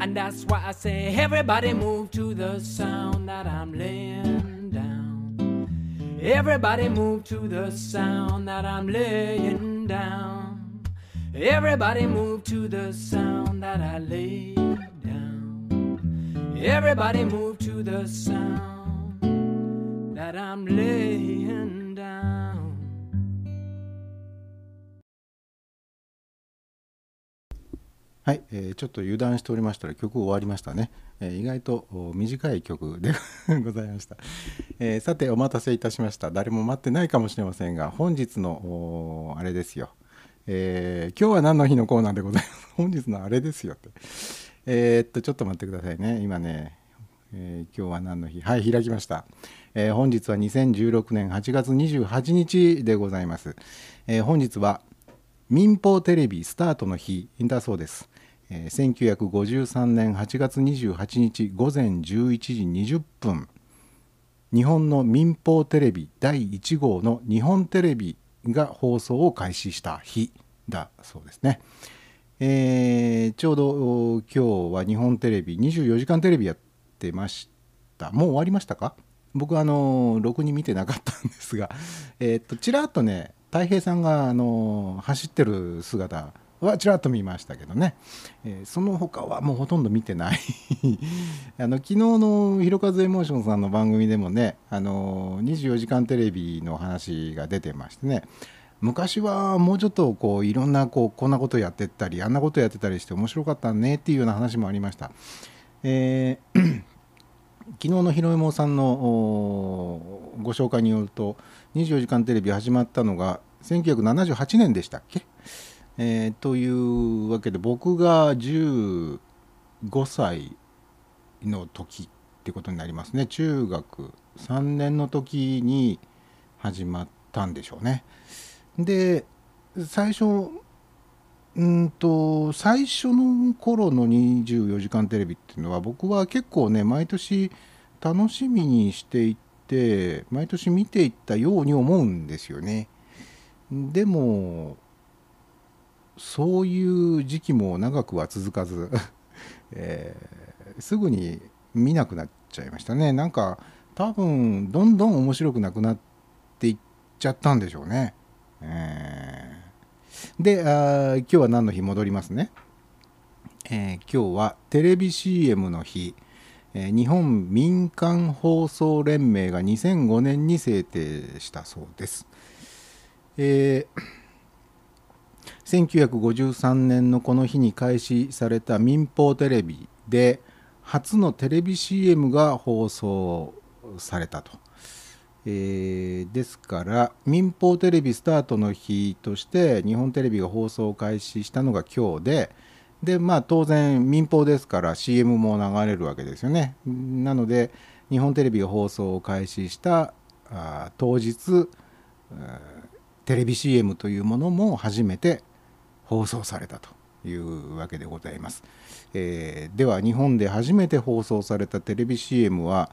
And that's why I say, everybody move to the sound that I'm laying down. Everybody move to the sound that I'm laying down. Everybody move to the sound that I lay down. Everybody move to the sound that I'm laying down. はい、えーちょっと油断しておりましたら曲終わりましたね、えー意外と短い曲でございました、えーさてお待たせいたしました。誰も待ってないかもしれませんが本日のあれですよ、えー今日は何の日のコーナーでございます？本日のあれですよって。えーっとちょっと待ってくださいね。今ね、えー今日は何の日？はい開きました、えー本日は2016年8月28日でございます、えー本日は民放テレビスタートの日だそうです、えー1953年8月28日午前11時20分。日本の民放テレビ第1号の日本テレビが放送を開始した日だそうですね、えーちょうど今日は日本テレビ24時間テレビやってました。もう終わりましたか？僕あのろくに見てなかったんですが。えーとちらっとね太平さんがあの走ってる姿はちらっと見ましたけどね、えーその他はもうほとんど見てない。あの昨日の「ひろかずエモーション」さんの番組でもねあの24時間テレビの話が出てましてね。昔はもうちょっとこういろんなこうこんなことやってったりあんなことやってたりして面白かったねっていうような話もありました。えー 昨日のひろえもさんのご紹介によると24時間テレビ始まったのが1978年でしたっけ？えーというわけで僕が15歳の時ってことになりますね。中学3年の時に始まったんでしょうね。で最初うんと最初の頃の24時間テレビっていうのは僕は結構ね毎年楽しみにしていって毎年見ていったように思うんですよね。でもそういう時期も長くは続かず、えーすぐに見なくなっちゃいましたね。なんか多分どんどん面白くなくなっていっちゃったんでしょうね、えー。であ今日は何の日？戻りますね、えー今日はテレビ CM の日、えー日本民間放送連盟が2005年に制定したそうです、えー1953年のこの日に開始された民放テレビで初のテレビ CM が放送されたと、えーですから民放テレビスタートの日として日本テレビが放送を開始したのが今日ででまあ当然民放ですから CM も流れるわけですよね。なので日本テレビが放送を開始したあ当日テレビ CM というものも初めて放送されたというわけでございます、えーでは日本で初めて放送されたテレビ CM は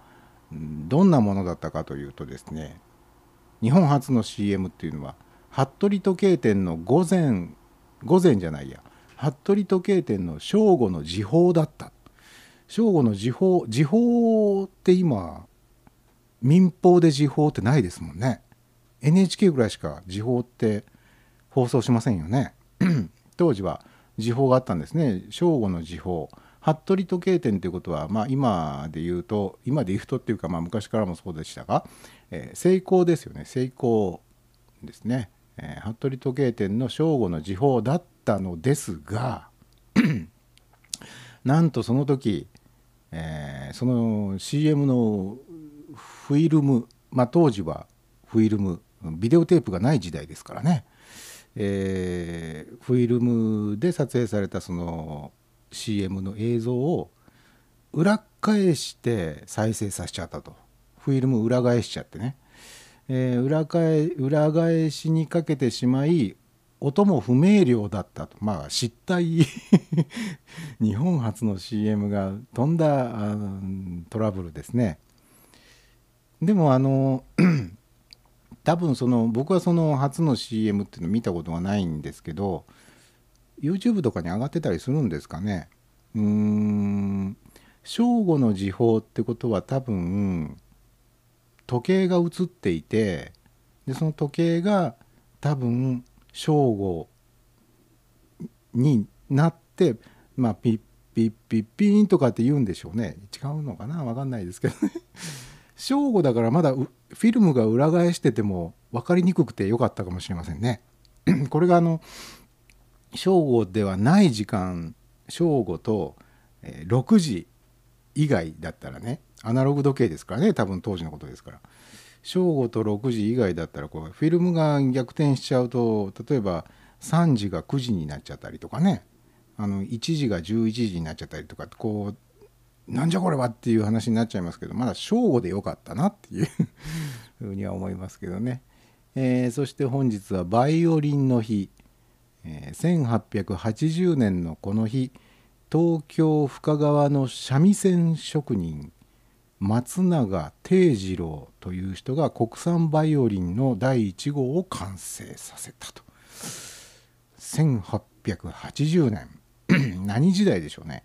どんなものだったかというとですね日本初の CM っていうのは服部時計店の午前午前じゃないや服部時計店の正午の時報だった。正午の時報時報って今民放で時報ってないですもんね。NHK ぐらいしか時報って放送しませんよね。当時は時報があったんですね。正午の時報。服部時計店ということは、まあ、今で言うと今で言うとっていうか、まあ、昔からもそうでしたが、えー成功ですよね。成功ですね、えー服部時計店の正午の時報だったのですが なんとその時、えーその CM のフィルム、まあ、当時はフィルムビデオテープがない時代ですからね、えーフィルムで撮影されたその CM の映像を裏返して再生させちゃったと。フィルム裏返しちゃってね、えー裏返裏返しにかけてしまい音も不明瞭だったと。まあ失態。日本初の CM がとんだトラブルですね。でもあの 多分その僕はその初の CM っていうの見たことがないんですけど YouTube とかに上がってたりするんですかね。うーん。正午の時報ってことは多分時計が映っていてでその時計が多分正午になってまあピッピッピッピーンとかって言うんでしょうね。違うのかな？分かんないですけどね。正午だからまだフィルムが裏返してても分かりにくくてよかったかもしれませんね。これがあの正午ではない時間正午と、6時以外だったらねアナログ時計ですからね多分当時のことですから。正午と6時以外だったらこうフィルムが逆転しちゃうと例えば3時が9時になっちゃったりとかね。あの1時が11時になっちゃったりとかこうなんじゃこれはっていう話になっちゃいますけどまだ正午でよかったなっていう ふうには思いますけどね、えーそして本日はバイオリンの日、え1880年のこの日東京深川の三味線職人松永定次郎という人が国産バイオリンの第1号を完成させたと。1880年。何時代でしょうね。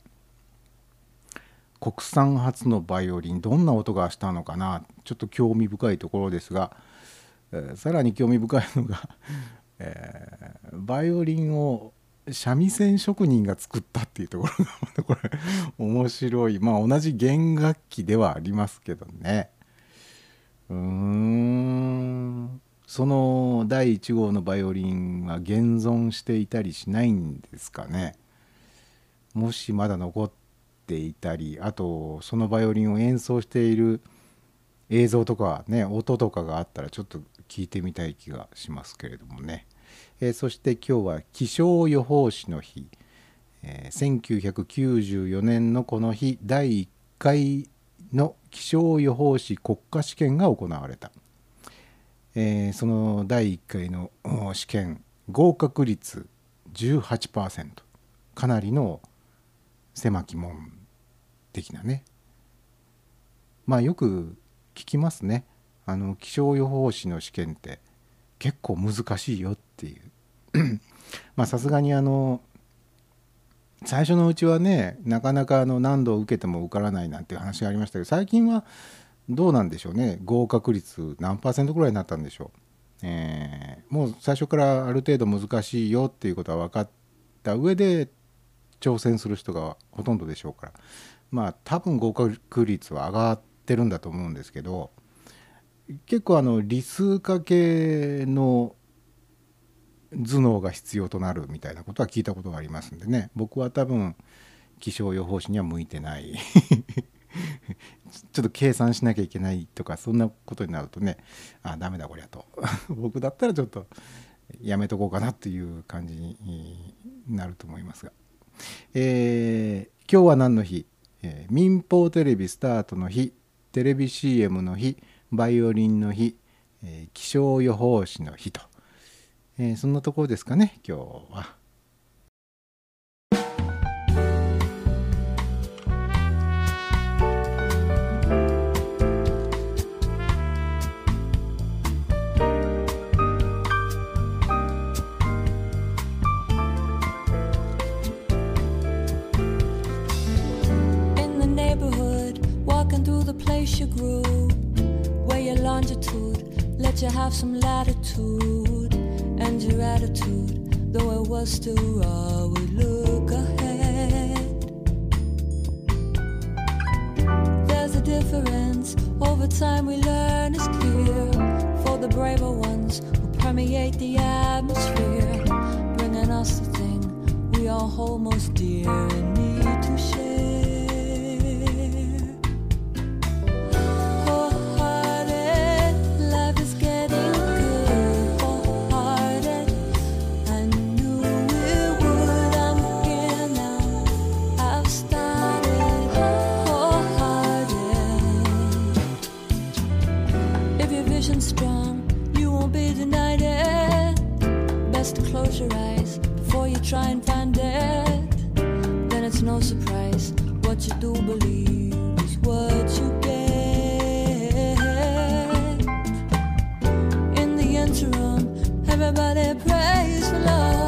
国産初のバイオリンどんな音がしたのかな。ちょっと興味深いところですが、えーさらに興味深いのが、えーバイオリンを三味線職人が作ったっていうところがまたこれ面白い。まあ同じ弦楽器ではありますけどね。うーん。その第1号のバイオリンは現存していたりしないんですかね。もしまだ残っていたりあとそのバイオリンを演奏している映像とかね音とかがあったらちょっと聞いてみたい気がしますけれどもね、えーそして今日は気象予報士の日、えー1994年のこの日第1回の気象予報士国家試験が行われた、えーその第1回の試験合格率18%かなりの狭き門的なね。まあよく聞きますね。あの気象予報士の試験って結構難しいよっていう。まあさすがにあの最初のうちはねなかなかあの何度受けても受からないなんていう話がありましたけど最近はどうなんでしょうね。合格率何パーセントぐらいになったんでしょう、えーもう最初からある程度難しいよっていうことは分かった上で挑戦する人がほとんどでしょうから。まあ多分合格率は上がってるんだと思うんですけど結構あの理数化系の頭脳が必要となるみたいなことは聞いたことがありますんでね。僕は多分気象予報士には向いてない。ちょっと計算しなきゃいけないとかそんなことになるとね。あダメだこりゃと。僕だったらちょっとやめとこうかなっていう感じになると思いますが、えー今日は何の日、えー民放テレビスタートの日。テレビ CM の日。バイオリンの日、えー気象予報士の日と、えーそんなところですかね今日は。Through the place you grew, longitude. Let you have some latitude, and your attitude, though it was still raw, we look ahead. There's a difference. Over time we learn is clear. For the braver ones who permeate the atmosphere, bringing us the thing we all hold most dear Best to close your eyes before you try and find it. Then it's no surprise what you do believe is what you get. In the interim, everybody prays for love.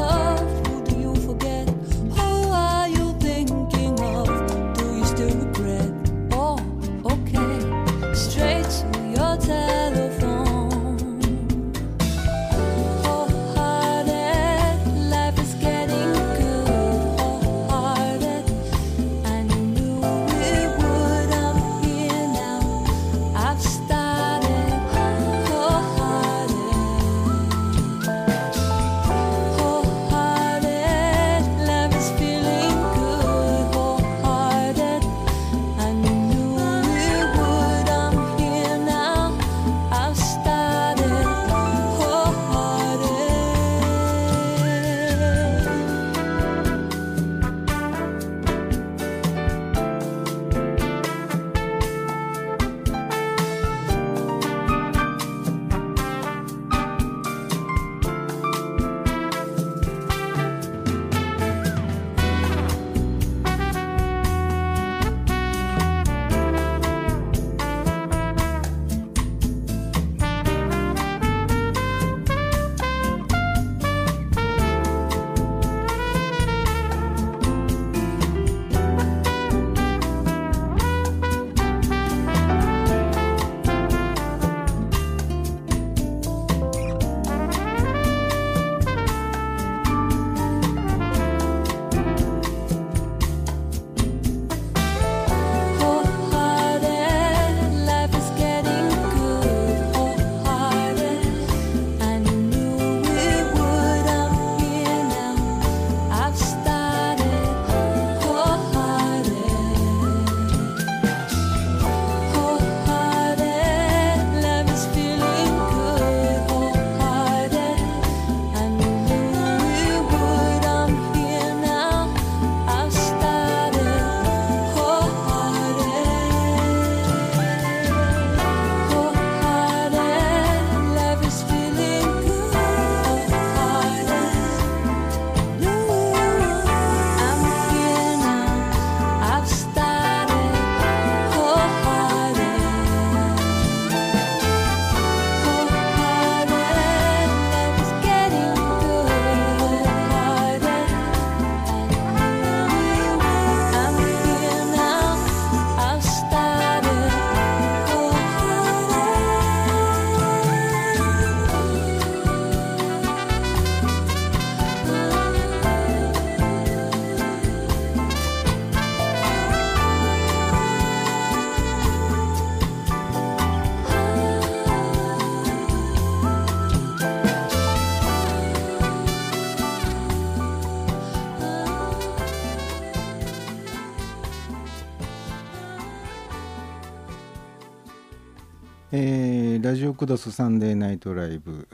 ラジオクドスサンデーナイトライブ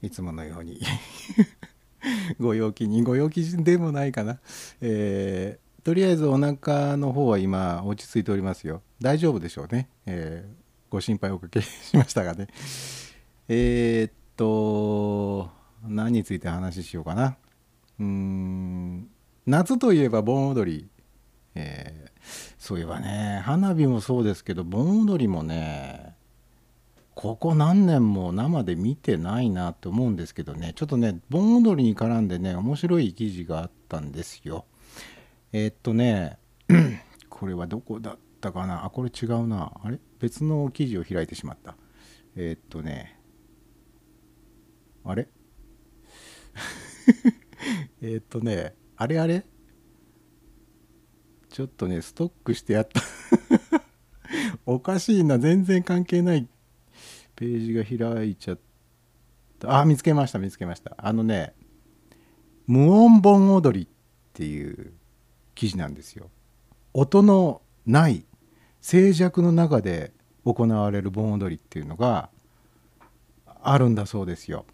いつものように ご陽気にご陽気でもないかな、えーとりあえずお腹の方は今落ち着いておりますよ。大丈夫でしょうね、えーご心配おかけしましたがね。えーっと何について話しようかな。うーん夏といえば盆踊り、えーそういえばね花火もそうですけど盆踊りもねここ何年も生で見てないなと思うんですけどね。ちょっとね盆踊りに絡んでね面白い記事があったんですよ。えーっとね これはどこだったかな？あこれ違うな。あれ？別の記事を開いてしまった。えーっとねあれ？えっとねあれあれ？ちょっとねストックしてやった。おかしいな。全然関係ないページが開いちゃった。あ見つけました見つけました。あのね無音盆踊りっていう記事なんですよ。音のない静寂の中で行われる盆踊りっていうのがあるんだそうですよ。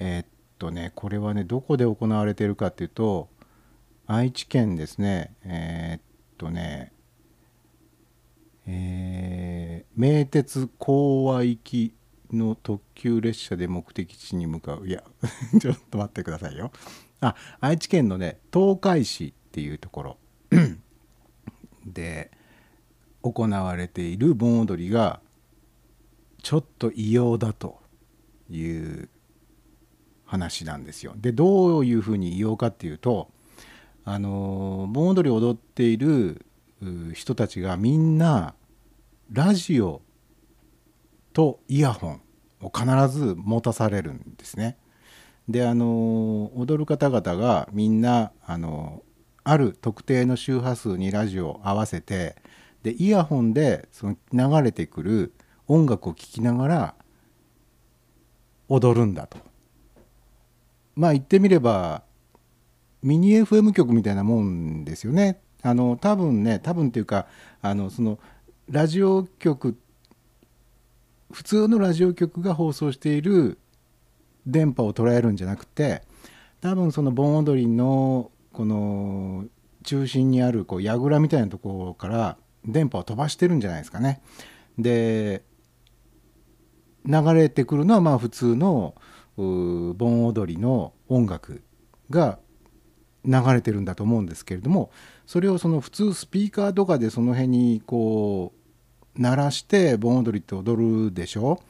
えーっとねこれはねどこで行われてるかっていうと愛知県ですね。えーっとねえー名鉄講和行きの特急列車で目的地に向かう。いや ちょっと待ってくださいよ。あ愛知県のね東海市っていうところ。で行われている盆踊りがちょっと異様だという話なんですよ。でどういうふうに異様かっていうとあの盆踊りを踊っている人たちがみんなラジオとイヤホンを必ず持たされるんですね。であの踊る方々がみんなあのある特定の周波数にラジオを合わせてでイヤホンでその流れてくる音楽を聴きながら踊るんだと。まあ言ってみればミニ FM 局みたいなもんですよね。あの多分ね多分っていうかあのそのラジオ局普通のラジオ局が放送している電波を捉えるんじゃなくて多分その盆踊りのこの中心にあるこう櫓みたいなところから電波を飛ばしてるんじゃないですかね。で流れてくるのはまあ普通の盆踊りの音楽が流れてるんだと思うんですけれどもそれをその普通スピーカーとかでその辺にこう鳴らして盆踊りって踊るでしょ？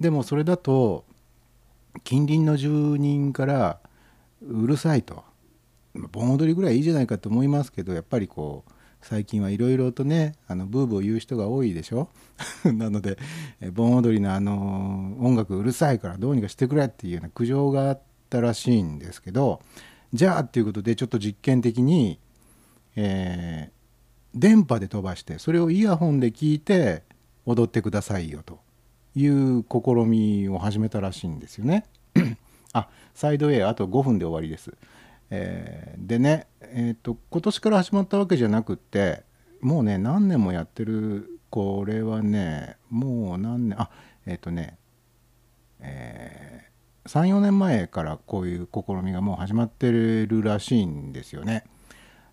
でもそれだと近隣の住人からうるさいと。盆踊りぐらいいいじゃないかと思いますけどやっぱりこう最近はいろいろとねあのブーブー言う人が多いでしょ？なので盆踊りのあの音楽うるさいからどうにかしてくれっていうような苦情があったらしいんですけどじゃあっていうことでちょっと実験的に、えー電波で飛ばしてそれをイヤホンで聞いて踊ってくださいよという試みを始めたらしいんですよね。あサイド A あと5分で終わりです。えーでね、えー、と今年から始まったわけじゃなくってもうね何年もやってるこれはねもう何年あえっ、とねえ34年前からこういう試みがもう始まってるらしいんですよね。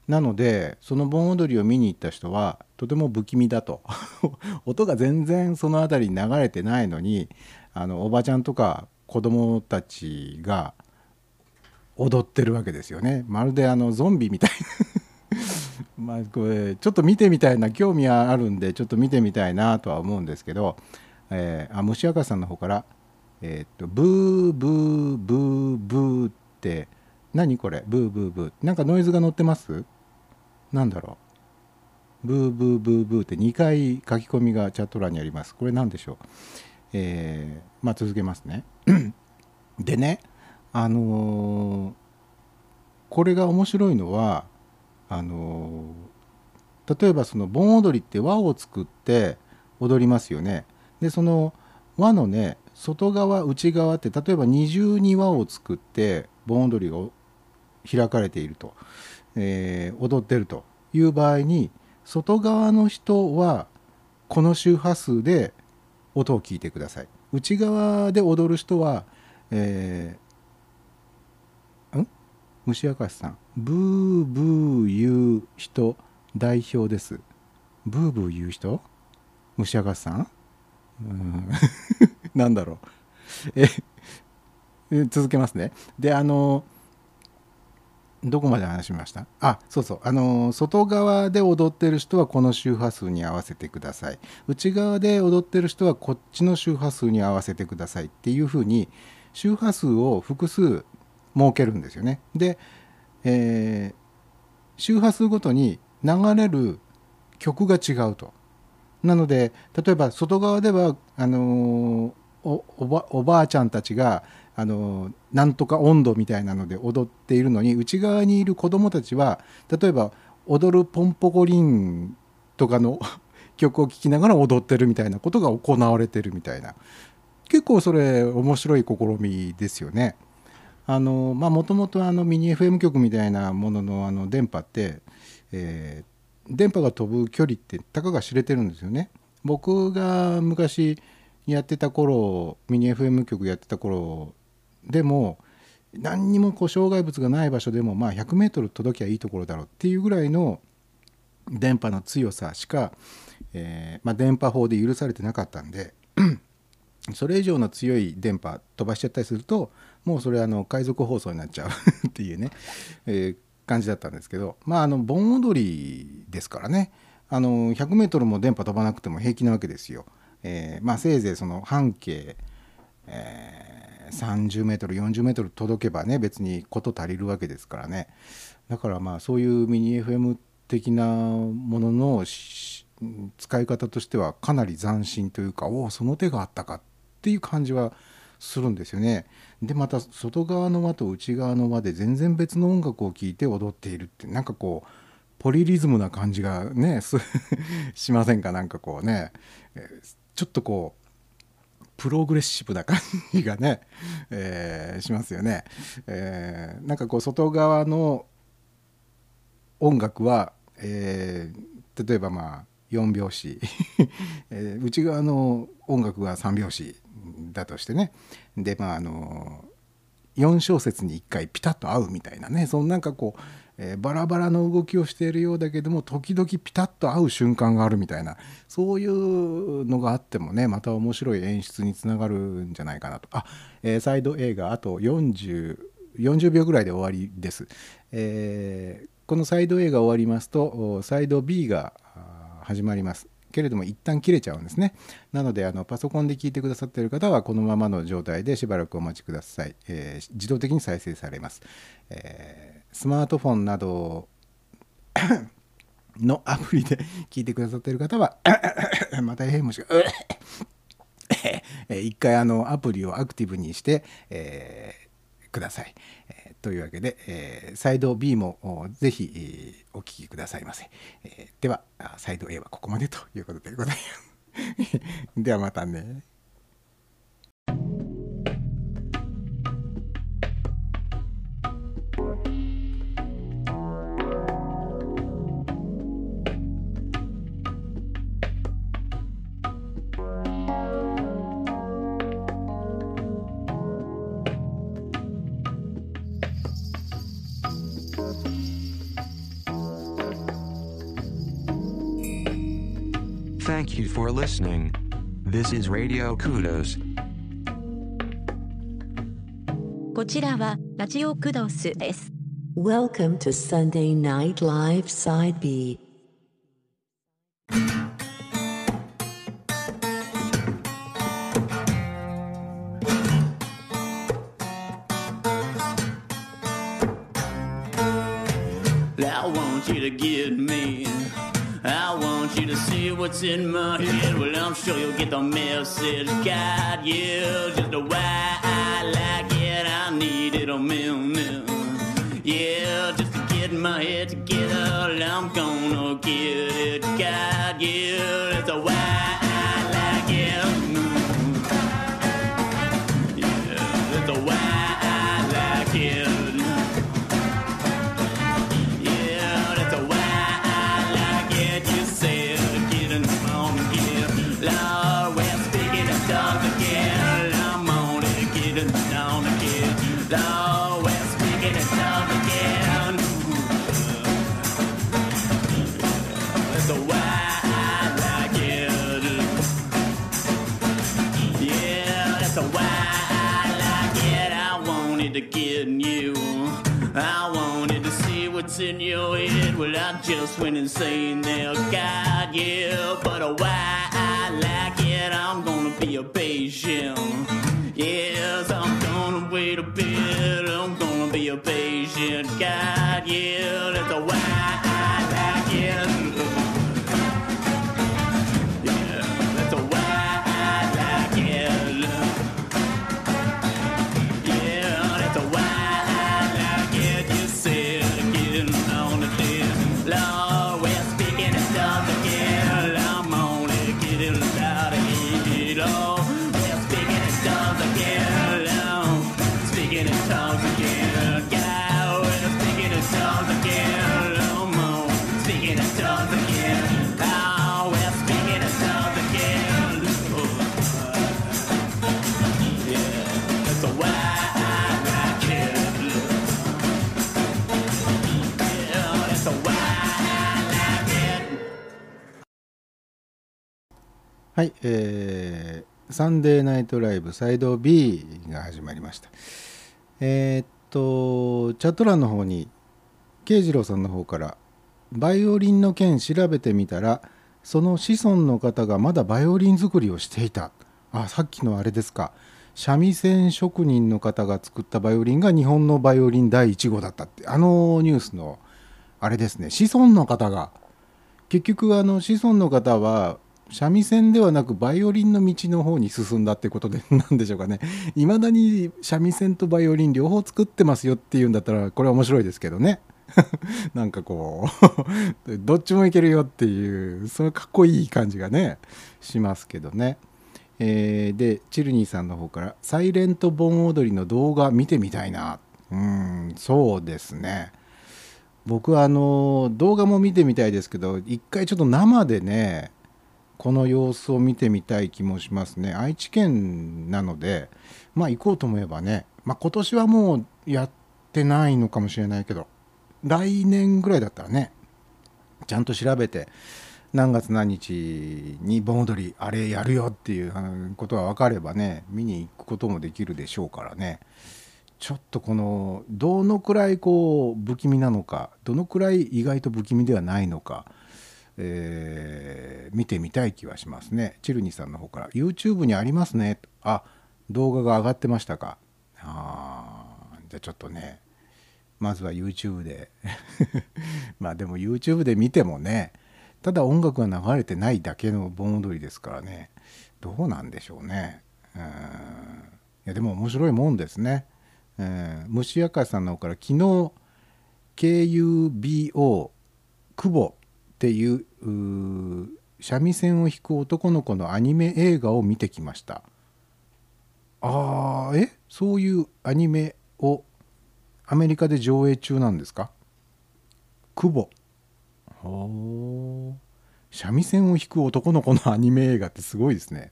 なのでその盆踊りを見に行った人はとても不気味だと。音が全然その辺りに流れてないのにあのおばちゃんとか子供たちが踊ってるわけですよね。まるであのゾンビみたい。な まあこれちょっと見てみたいな興味はあるんでちょっと見てみたいなとは思うんですけど、えーあ虫赤さんの方から「えーっとブーブーブーブー」って何これ？ブーブーブー。なんかノイズが乗ってます？なんだろう。ブーブーブーブーって2回書き込みがチャット欄にあります。これ何でしょう。えーまあ続けますね。でねあのーこれが面白いのはあのー例えばその盆踊りって輪を作って踊りますよね。でその輪のね外側内側って例えば二重に輪を作って盆踊りが開かれていると、えー踊ってるという場合に外側の人はこの周波数で音を聞いてください。内側で踊る人はえーん？虫明石さん。ブーブー言う人代表です。ブーブー言う人？虫明石さん？うん。なんだろう。ええ続けますね。であのどこまで話しました？あそうそう。あの外側で踊ってる人はこの周波数に合わせてください。内側で踊ってる人はこっちの周波数に合わせてくださいっていうふうに周波数を複数設けるんですよね。で、えー周波数ごとに流れる曲が違うと。なので例えば外側ではあのーおばおばあちゃんたちがあのなんとか温度みたいなので踊っているのに内側にいる子どもたちは例えば踊るポンポコリンとかの 曲を聴きながら踊ってるみたいなことが行われてるみたいな結構それ面白い試みですよね。あのまあもともとあのミニ FM 局みたいなもののあの電波って、えー電波が飛ぶ距離ってたかが知れてるんですよね。僕が昔やってた頃ミニ FM 局やってた頃でも何にもこう障害物がない場所でもまあ 100m 届きゃいいところだろうっていうぐらいの電波の強さしか、えーまあ、電波法で許されてなかったんで それ以上の強い電波飛ばしちゃったりするともうそれあの海賊放送になっちゃうっていうね、えー感じだったんですけどまああの盆踊りですからねあの 100m も電波飛ばなくても平気なわけですよ。えーまあせいぜいその半径、え、30メートル40メートル届けばね別に事足りるわけですからね。だからまあそういうミニ FM 的なものの使い方としてはかなり斬新というかおおその手があったかっていう感じはするんですよね。でまた外側の輪と内側の輪で全然別の音楽を聴いて踊っているってなんかこうポリリズムな感じがね しませんか？なんかこうね、ちょっとこうプログレッシブな感じがね、えーしますよね、えーなんかこう外側の音楽は、えー例えばまあ4拍子、えー内側の音楽が3拍子だとしてね。でまああの4小節に1回ピタッと合うみたいなね。そのなんかこう、えーバラバラの動きをしているようだけども時々ピタッと合う瞬間があるみたいなそういうのがあってもねまた面白い演出につながるんじゃないかなと。あ、えーサイド映画あと40 40秒ぐらいで終わりです、えーこのサイド A が終わりますとサイド B が始まります。けれども一旦切れちゃうんですね。なのであのパソコンで聞いてくださっている方はこのままの状態でしばらくお待ちください、えー自動的に再生されます、えースマートフォンなど のアプリで 聞いてくださっている方は また変虫がえー一回あのアプリをアクティブにして、えーください、えというわけで、えーサイド B もぜひ、お聞きくださいませ、えではサイド A はここまでということでございます。ではまたね。Thank you for listening. This is Radio Kudos. こちらはラジオクドスです。 Welcome to Sunday Night Live Side B. in my head. Well, I'm sure you'll get the message. God, yeah, just went insane there. God, yeah, but why I like it, I'm gonna be a patient. Yes, I'm gonna wait a bit. I'm gonna be a patient. God, yeah, that's why はい、えー、サンデーナイトライブサイド B が始まりました。えーっと、チャット欄の方に、慶次郎さんの方から、バイオリンの件調べてみたら、その子孫の方がまだバイオリン作りをしていた。あ、さっきのあれですか。三味線職人の方が作ったバイオリンが日本のバイオリン第1号だったって、あのニュースの、あれですね、子孫の方が、結局あの子孫の方は三味線ではなくバイオリンの道の方に進んだってことで なんでしょうかね。いまだに三味線とバイオリン両方作ってますよっていうんだったらこれは面白いですけどね。なんかこう どっちもいけるよっていうそのかっこいい感じがねしますけどね、えーでチルニーさんの方から「サイレント盆踊りの動画見てみたいな」うんそうですね。僕はあの動画も見てみたいですけど一回ちょっと生でねこの様子を見てみたい気もしますね。愛知県なのでまあ行こうと思えばね、まあ、今年はもうやってないのかもしれないけど来年ぐらいだったらねちゃんと調べて何月何日に盆踊りあれやるよっていうことが分かればね見に行くこともできるでしょうからね。ちょっとこのどのくらいこう不気味なのかどのくらい意外と不気味ではないのか、えー見てみたい気はしますね。チルニさんの方から YouTube にありますね。あ動画が上がってましたか。あーじゃあちょっとねまずは YouTube で。まあでも YouTube で見てもねただ音楽が流れてないだけの盆踊りですからねどうなんでしょうね。うん。いやでも面白いもんですね、虫明かさんの方から昨日 KUBO 久保っていう三味線を弾く男の子のアニメ映画を見てきました。あーえ？そういうアニメをアメリカで上映中なんですか？久保ほー三味線を弾く男の子のアニメ映画ってすごいですね。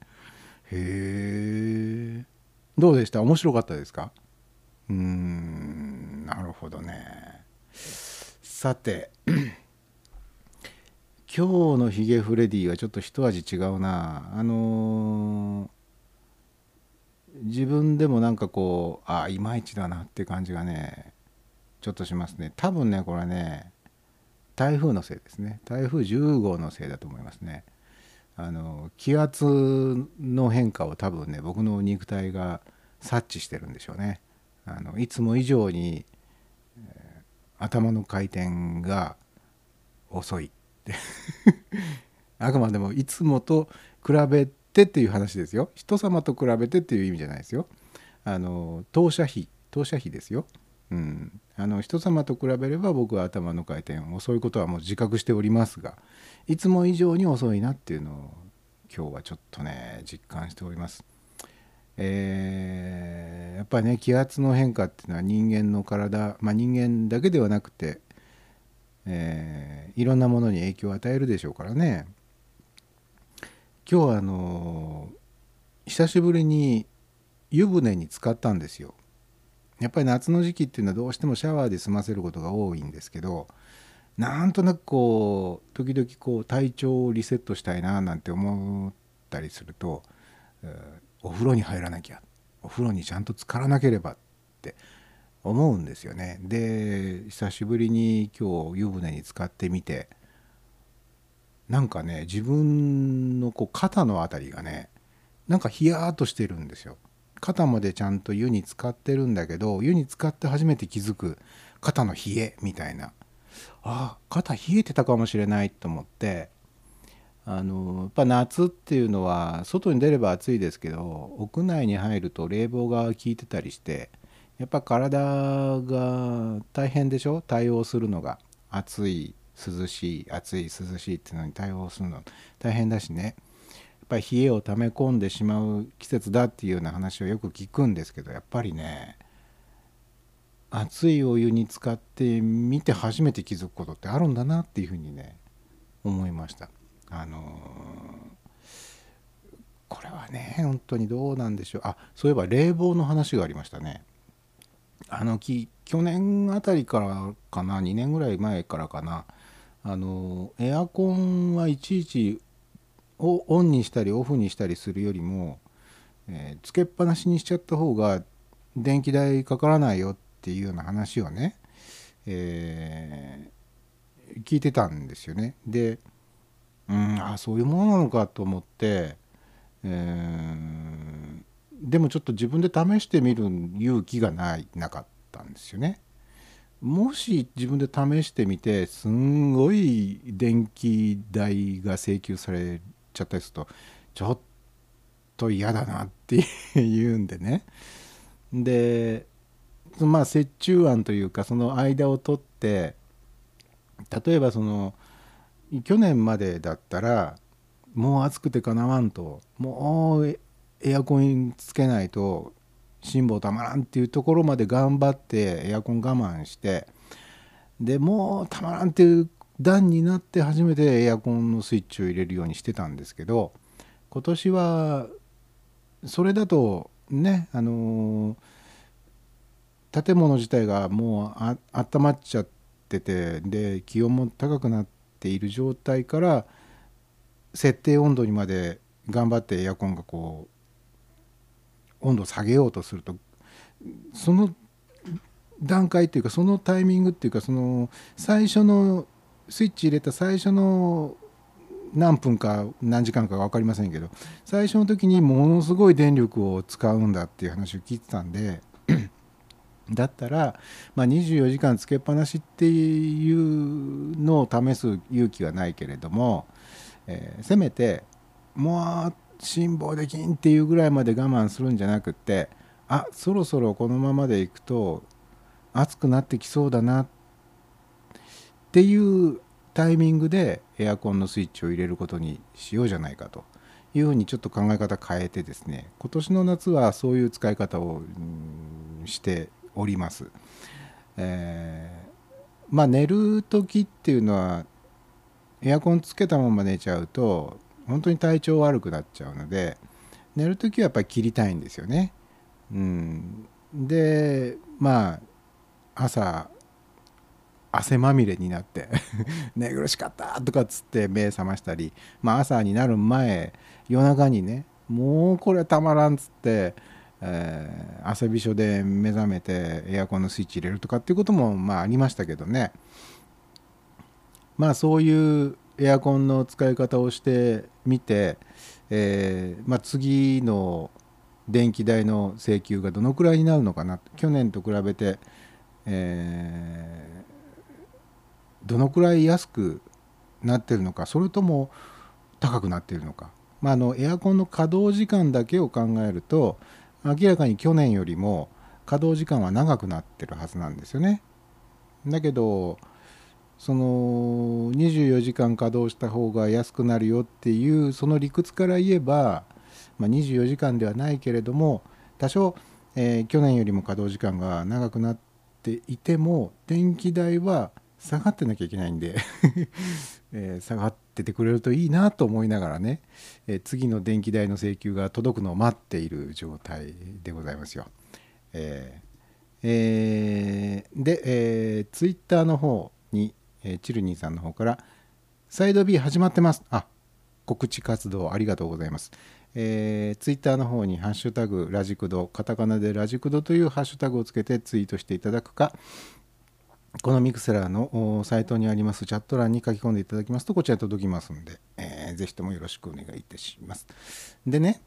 へえどうでした？面白かったですか？うーんなるほどね。さて今日のヒゲフレディはちょっと一味違うな。あのー自分でもなんかこうあいまいちだなって感じがねちょっとしますね。多分ねこれね台風のせいですね。台風10号のせいだと思いますね。あの気圧の変化を多分ね僕の肉体が察知してるんでしょうね。あのいつも以上に、えー頭の回転が遅い。あくまでもいつもと比べてっていう話ですよ。人様と比べてっていう意味じゃないですよ。あの当社費当社費ですよ。うん。あの人様と比べれば僕は頭の回転遅いことはもう自覚しておりますがいつも以上に遅いなっていうのを今日はちょっとね実感しております。えーやっぱりね気圧の変化っていうのは人間の体まあ人間だけではなくて、えーいろんなものに影響を与えるでしょうからね。今日はあの久しぶりに湯船に浸かったんですよ。やっぱり夏の時期っていうのはどうしてもシャワーで済ませることが多いんですけどなんとなくこう時々こう体調をリセットしたいななんて思ったりすると、えお風呂に入らなきゃお風呂にちゃんと浸からなければって思うんですよね。で久しぶりに今日湯船に浸かってみてなんかね自分のこう肩のあたりがねなんかヒヤーとしてるんですよ。肩までちゃんと湯に浸かってるんだけど湯に浸かって初めて気づく肩の冷えみたいなあ肩冷えてたかもしれないと思ってあのやっぱ夏っていうのは外に出れば暑いですけど屋内に入ると冷房が効いてたりしてやっぱ体が大変でしょ？対応するのが。暑い涼しい暑い涼しいっていうのに対応するの。大変だしね。やっぱり冷えを溜め込んでしまう季節だっていうような話をよく聞くんですけどやっぱりね熱いお湯に浸かってみて初めて気づくことってあるんだなっていうふうにね思いました。あのーこれはね本当にどうなんでしょう。あそういえば冷房の話がありましたね。あのき去年あたりからかな2年ぐらい前からかなあのエアコンはいちいちをオンにしたりオフにしたりするよりも、えーつけっぱなしにしちゃった方が電気代かからないよっていうような話をね、えー聞いてたんですよね。でうんあそういうものなのかと思って、えーでもちょっと自分で試してみる勇気がないなかったんですよね。もし自分で試してみてすんごい電気代が請求されちゃったりするとちょっと嫌だなって 言うんでねでまあ折衷案というかその間を取って例えばその去年までだったらもう暑くてかなわんともうエアコンつけないと辛抱たまらんっていうところまで頑張ってエアコン我慢してでもうたまらんっていう段になって初めてエアコンのスイッチを入れるようにしてたんですけど今年はそれだとねあの建物自体がもうあ温まっちゃっててで気温も高くなっている状態から設定温度にまで頑張ってエアコンがこう温度を下げようとするとその段階っていうかそのタイミングっていうかその最初のスイッチ入れた最初の何分か何時間か分かりませんけど最初の時にものすごい電力を使うんだっていう話を聞いてたんで だったら、まあ、24時間つけっぱなしっていうのを試す勇気はないけれども、えーせめてもう辛抱できんっていうぐらいまで我慢するんじゃなくってあそろそろこのままでいくと暑くなってきそうだなっていうタイミングでエアコンのスイッチを入れることにしようじゃないかというふうにちょっと考え方変えてですね今年の夏はそういう使い方をしております。えーまあ寝る時っていうのはエアコンつけたまま寝ちゃうと本当に体調悪くなっちゃうので寝る時はやっぱり切りたいんですよね。うん、でまあ朝汗まみれになって 寝苦しかったとかっつって目覚ましたり、まあ、朝になる前夜中にねもうこれたまらんっつって、えー汗びしょで目覚めてエアコンのスイッチ入れるとかっていうこともまあありましたけどねまあそういうエアコンの使い方をしてみて、えーまあ、次の電気代の請求がどのくらいになるのかな去年と比べて、えーどのくらい安くなってるのかそれとも高くなっているのか、まあ、あのエアコンの稼働時間だけを考えると明らかに去年よりも稼働時間は長くなってるはずなんですよね。だけどその24時間稼働した方が安くなるよっていうその理屈から言えば、まあ、24時間ではないけれども多少、えー去年よりも稼働時間が長くなっていても電気代は下がってなきゃいけないんで、えー下がっててくれるといいなと思いながらね、えー次の電気代の請求が届くのを待っている状態でございますよ。えーえーで、えー、ツイッターの方に、えーチルニーさんの方から「サイド B 始まってます」あ告知活動ありがとうございます。えー、ツイッターの方に「ハッシュタグラジクド」カタカナでラジクドというハッシュタグをつけてツイートしていただくかこのミクセラーのサイトにありますチャット欄に書き込んでいただきますとこちらに届きますんで、えーぜひともよろしくお願いいたします。でね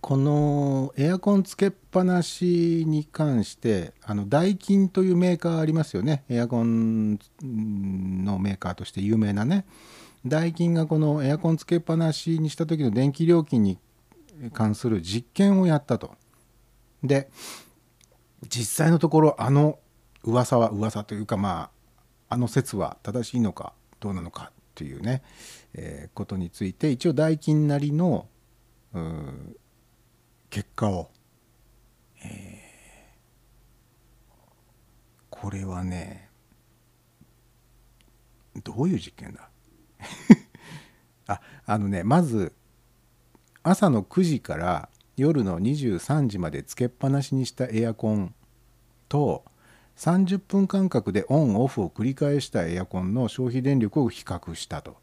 このエアコンつけっぱなしに関してあのダイキンというメーカーありますよねエアコンのメーカーとして有名なねダイキンがこのエアコンつけっぱなしにした時の電気料金に関する実験をやったと。で実際のところあの噂は噂というかまああの説は正しいのかどうなのかというね、えーことについて一応ダイキンなりのうー結果を、えーこれはねどういう実験だ？ああのねまず朝の9時から夜の23時までつけっぱなしにしたエアコンと30分間隔でオンオフを繰り返したエアコンの消費電力を比較したと、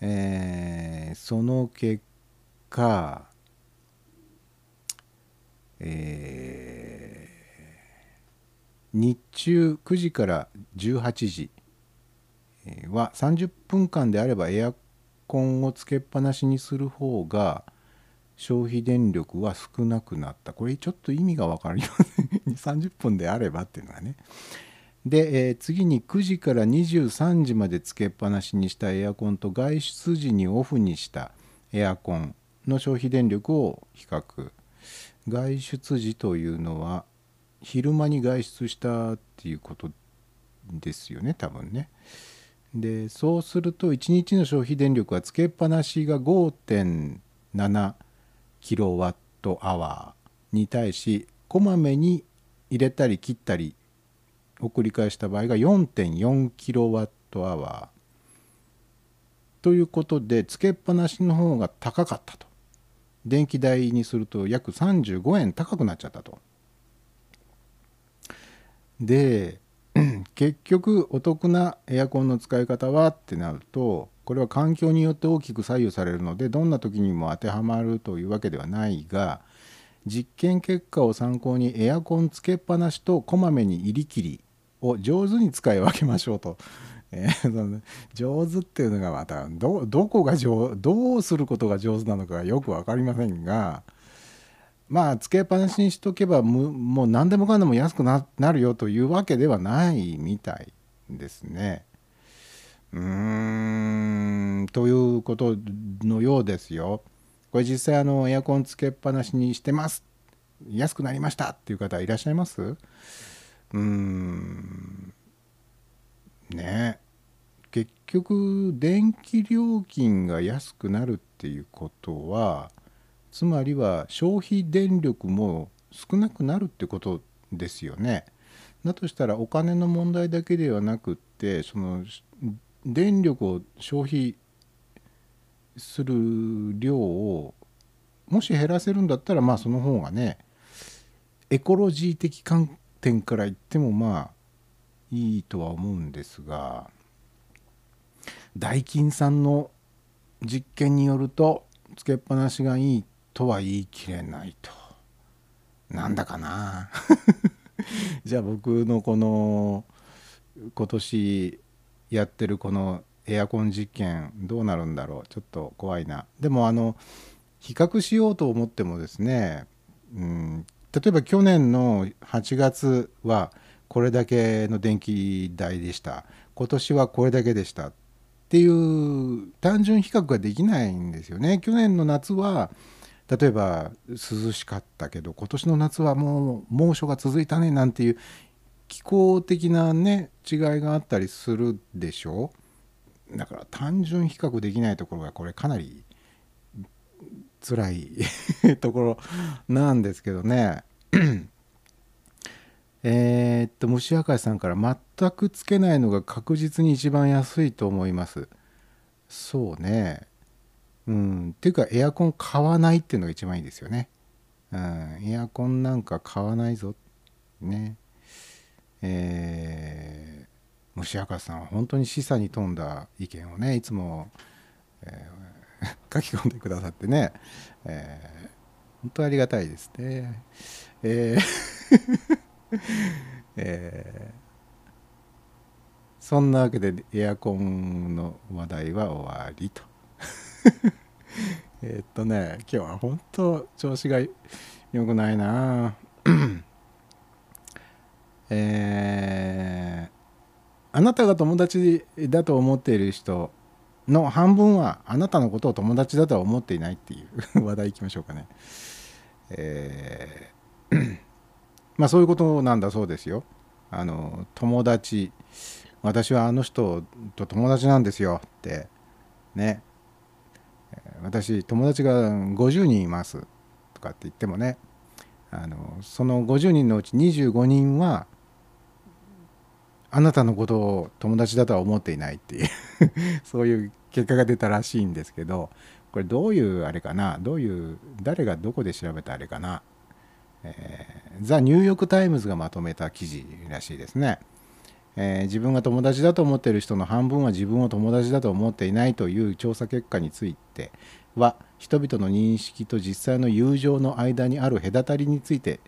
えーその結果えー日中9時から18時は30分間であればエアコンをつけっぱなしにする方が消費電力は少なくなった。これちょっと意味が分かりません。30分であればっていうのがね。で、えー次に9時から23時までつけっぱなしにしたエアコンと外出時にオフにしたエアコンの消費電力を比較。外出時というのは昼間に外出したっていうことですよね多分ね。でそうすると1日の消費電力はつけっぱなしが5.7キロワットアワーに対しこまめに入れたり切ったりを繰り返した場合が4.4キロワットアワー。ということでつけっぱなしの方が高かったと。電気代にすると約35円高くなっちゃったとで 結局お得なエアコンの使い方はってなるとこれは環境によって大きく左右されるのでどんな時にも当てはまるというわけではないが実験結果を参考にエアコンつけっぱなしとこまめに入り切りを上手に使い分けましょうと。えーその上手っていうのがまたどこが上どうすることが上手なのかがよく分かりませんがまあつけっぱなしにしとけばもう何でもかんでも安くななるよというわけではないみたいですね。うーんということのようですよ。これ実際あのエアコンつけっぱなしにしてます安くなりましたっていう方いらっしゃいます？うーんね結局電気料金が安くなるっていうことはつまりは消費電力も少なくなるってことですよね。だとしたらお金の問題だけではなくってその電力を消費する量をもし減らせるんだったらまあその方がねエコロジー的観点から言ってもまあいいとは思うんですがダイキンさんの実験によるとつけっぱなしがいいとは言い切れないと。なんだかな？じゃあ僕のこの今年やってるこのエアコン実験どうなるんだろう？ちょっと怖いな。でもあの比較しようと思ってもですね、うん、例えば去年の8月はこれだけの電気代でした。今年はこれだけでした。っていう単純比較ができないんですよね。去年の夏は例えば涼しかったけど今年の夏はもう猛暑が続いたねなんていう気候的なね違いがあったりするでしょだから単純比較できないところがこれかなり辛い ところなんですけどね。えーっと虫明石さんから全くつけないのが確実に一番安いと思います。そうね。うん。っていうかエアコン買わないっていうのが一番いいですよね。うん。エアコンなんか買わないぞ。ね。えー、虫明石さんは本当に示唆に富んだ意見をねいつも、えー 書き込んでくださってね、えー本当ありがたいですね。えー えーそんなわけでエアコンの話題は終わりと えっとね今日は本当調子が良くないな えーあなたが友達だと思っている人の半分はあなたのことを友達だとは思っていないっていう 話題いきましょうかね。えーまあそういうことなんだそうですよ。あの友達私はあの人と友達なんですよってね私友達が50人いますとかって言ってもねあのその50人のうち25人はあなたのことを友達だとは思っていないっていう そういう結果が出たらしいんですけどこれどういうあれかなどういう誰がどこで調べたあれかな、えザ・ニューヨーク・タイムズがまとめた記事らしいですね、えー自分が友達だと思っている人の半分は自分を友達だと思っていないという調査結果については人々の認識と実際の友情の間にある隔たりについて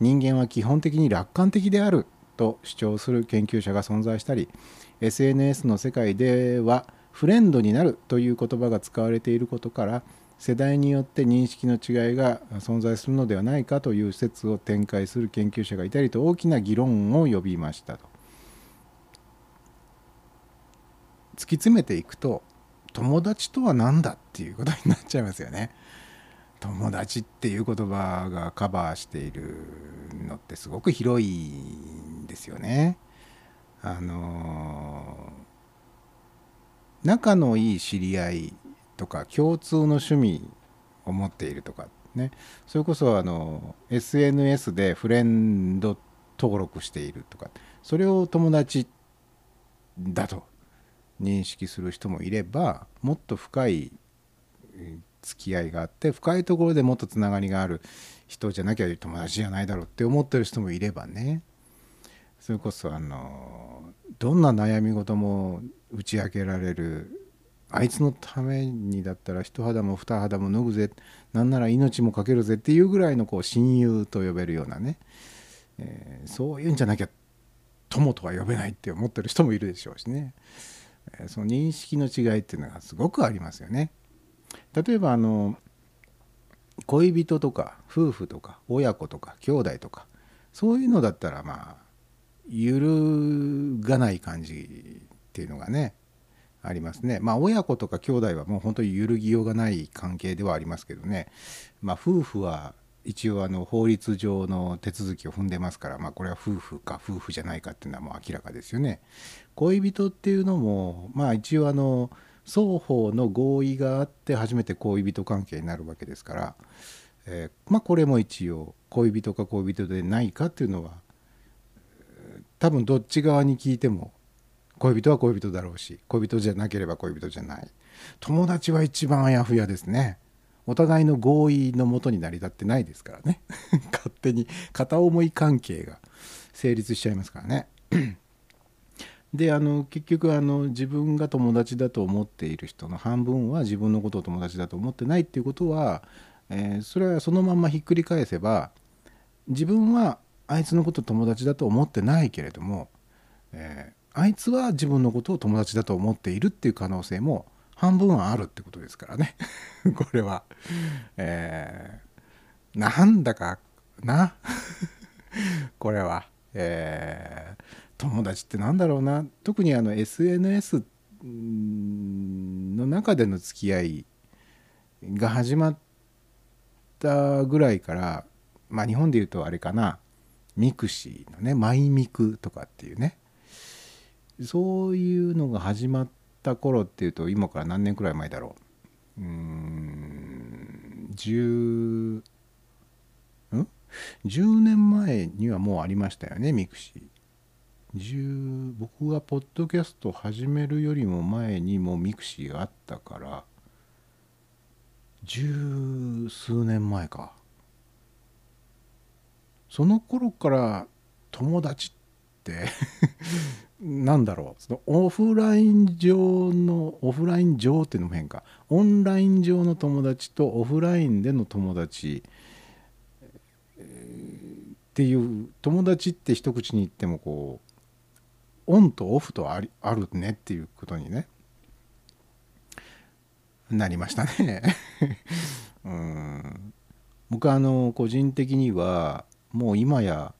人間は基本的に楽観的であると主張する研究者が存在したり SNS の世界ではフレンドになるという言葉が使われていることから世代によって認識の違いが存在するのではないかという説を展開する研究者がいたりと大きな議論を呼びましたと。突き詰めていくと友達とは何だっていうことになっちゃいますよね。友達っていう言葉がカバーしているのってすごく広いんですよね。あの仲のいい知り合いとか共通の趣味を持っているとかね。それこそあの SNS でフレンド登録しているとか。それを友達だと認識する人もいればもっと深い付き合いがあって深いところでもっとつながりがある人じゃなきゃ友達じゃないだろうって思ってる人もいればね。それこそあのどんな悩み事も打ち明けられるあいつのためにだったら一肌も二肌も脱ぐぜ。なんなら命もかけるぜっていうぐらいのこう親友と呼べるようなね、えーそういうんじゃなきゃ友とは呼べないって思ってる人もいるでしょうしね、えーその認識の違いっていうのがすごくありますよね。例えばあの恋人とか夫婦とか親子とか兄弟とかそういうのだったらまあ揺るがない感じっていうのがねありますね。まあ親子とか兄弟はもう本当に揺るぎようがない関係ではありますけどね。まあ夫婦は一応あの法律上の手続きを踏んでますからまあこれは夫婦か夫婦じゃないかっていうのはもう明らかですよね。恋人っていうのもまあ一応あの双方の合意があって初めて恋人関係になるわけですから、えーまあこれも一応恋人か恋人でないかっていうのは多分どっち側に聞いても恋人は恋人だろうし恋人じゃなければ恋人じゃない。友達は一番あやふやですね。お互いの合意のもとに成り立ってないですからね。勝手に片思い関係が成立しちゃいますからね。であの結局あの自分が友達だと思っている人の半分は自分のことを友達だと思ってないっていうことは、えーそれはそのまんまひっくり返せば自分はあいつのこと友達だと思ってないけれども、えあいつは自分のことを友達だと思っているっていう可能性も半分はあるってことですからね。これは、えーなんだかな？これは、えー友達ってなんだろうな？特にあの SNS の中での付き合いが始まったぐらいからまあ日本で言うとあれかな。ミクシーのねマイミクとかっていうね。そういうのが始まった頃っていうと今から何年くらい前だろう？うん10ん？10年前にはもうありましたよねミクシー。10僕がポッドキャスト始めるよりも前にもうミクシーがあったから十数年前か。その頃から友達ってなんだろう。そのオフライン上のオフライン上っていうのも変か。オンライン上の友達とオフラインでの友達っていう友達って一口に言ってもこうオンとオフとありあるねっていうことにねなりましたね。うん。僕あの個人的にはもう今や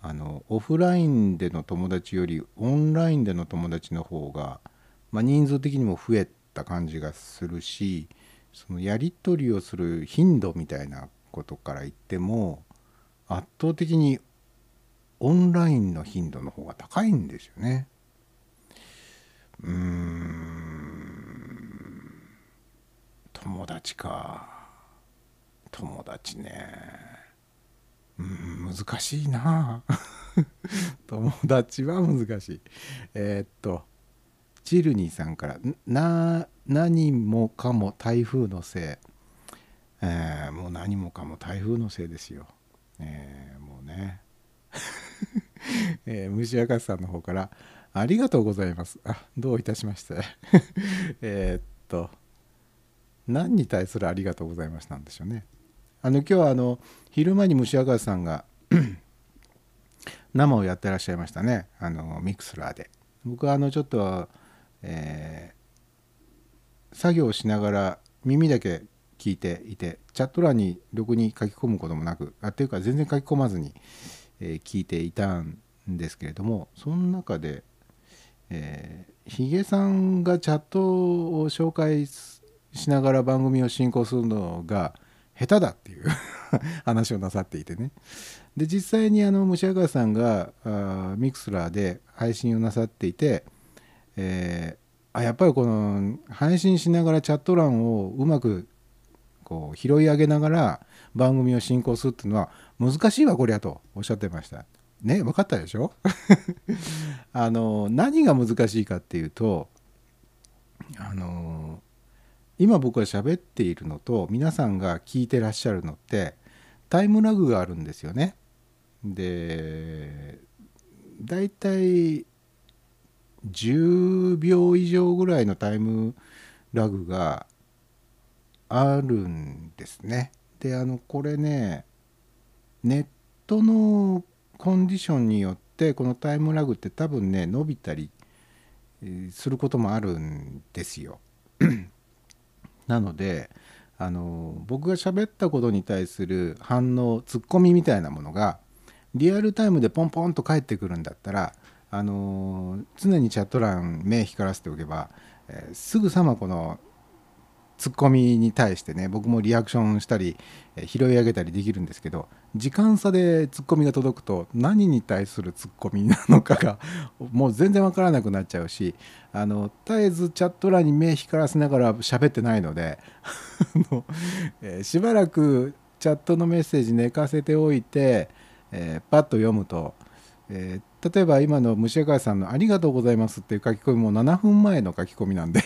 あのオフラインでの友達よりオンラインでの友達の方が、まあ、人数的にも増えた感じがするしそのやり取りをする頻度みたいなことから言っても圧倒的にオンラインの頻度の方が高いんですよね。うーん。友達か。友達ね。うん。難しいな。友達は難しい。えーっとチルニーさんから「な何もかも台風のせい」えーもう何もかも台風のせいですよ、えーもうね。えー、虫明かしさんの方から「ありがとうございます」あどういたしまして。えっと何に対するありがとうございますなんでしょうね。あの今日はあの昼間に虫明かしさんが 生をやってらっしゃいましたね。あのミクスラーで。僕はあのちょっと、えー作業をしながら耳だけ聞いていてチャット欄にろくに書き込むこともなくあっていうか全然書き込まずに、えー聞いていたんですけれどもその中で、えー、ヒゲさんがチャットを紹介しながら番組を進行するのが下手だっていう 話をなさっていてね。で実際にあの虫明さんがあミクスラーで配信をなさっていて、えーあやっぱりこの配信しながらチャット欄をうまくこう拾い上げながら番組を進行するっていうのは難しいわこりゃとおっしゃってました。ね分かったでしょ？あの何が難しいかっていうとあの今僕が喋っているのと皆さんが聞いてらっしゃるのってタイムラグがあるんですよね。でだいたい10秒以上ぐらいのタイムラグがあるんですね。であのこれねネットのコンディションによってこのタイムラグって多分ね伸びたりすることもあるんですよ。なのであの僕が喋ったことに対する反応ツッコミみたいなものがリアルタイムでポンポンと返ってくるんだったらあの常にチャット欄目光らせておけば、えーすぐさまこのツッコミに対してね僕もリアクションしたり、えー拾い上げたりできるんですけど時間差でツッコミが届くと何に対するツッコミなのかが もう全然わからなくなっちゃうしあの絶えずチャット欄に目光らせながら喋ってないので あの、えーしばらくチャットのメッセージ寝かせておいて、えーパッと読むと、えー例えば今の虫川さんの「ありがとうございます」っていう書き込みも7分前の書き込みなんで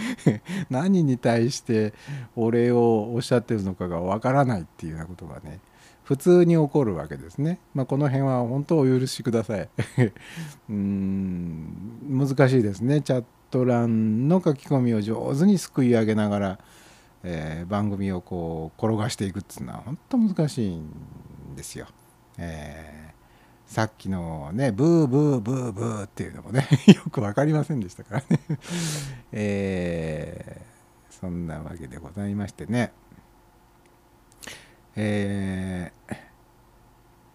何に対してお礼をおっしゃってるのかがわからないっていうようなことがね普通に起こるわけですね。まあ、この辺は本当お許しください。うーん難しいですねチャット欄の書き込みを上手にすくい上げながら、えー番組をこう転がしていくっていうのは本当難しいんですよ。えーさっきのねブーブーブーブーっていうのもね よく分かりませんでしたからね。えーそんなわけでございましてね。えー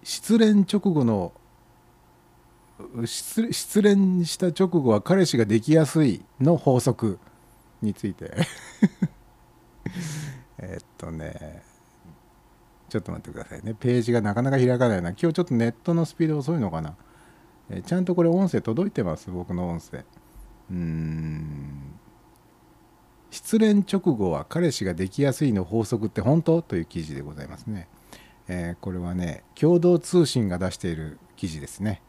失恋直後の失失恋した直後は彼氏ができやすいの法則について えっとねちょっと待ってくださいね。ページがなかなか開かないな。今日ちょっとネットのスピード遅いのかな、えちゃんとこれ音声届いてます？僕の音声。うーん。失恋直後は彼氏ができやすいの法則って本当？という記事でございますね、えーこれはね共同通信が出している記事ですね、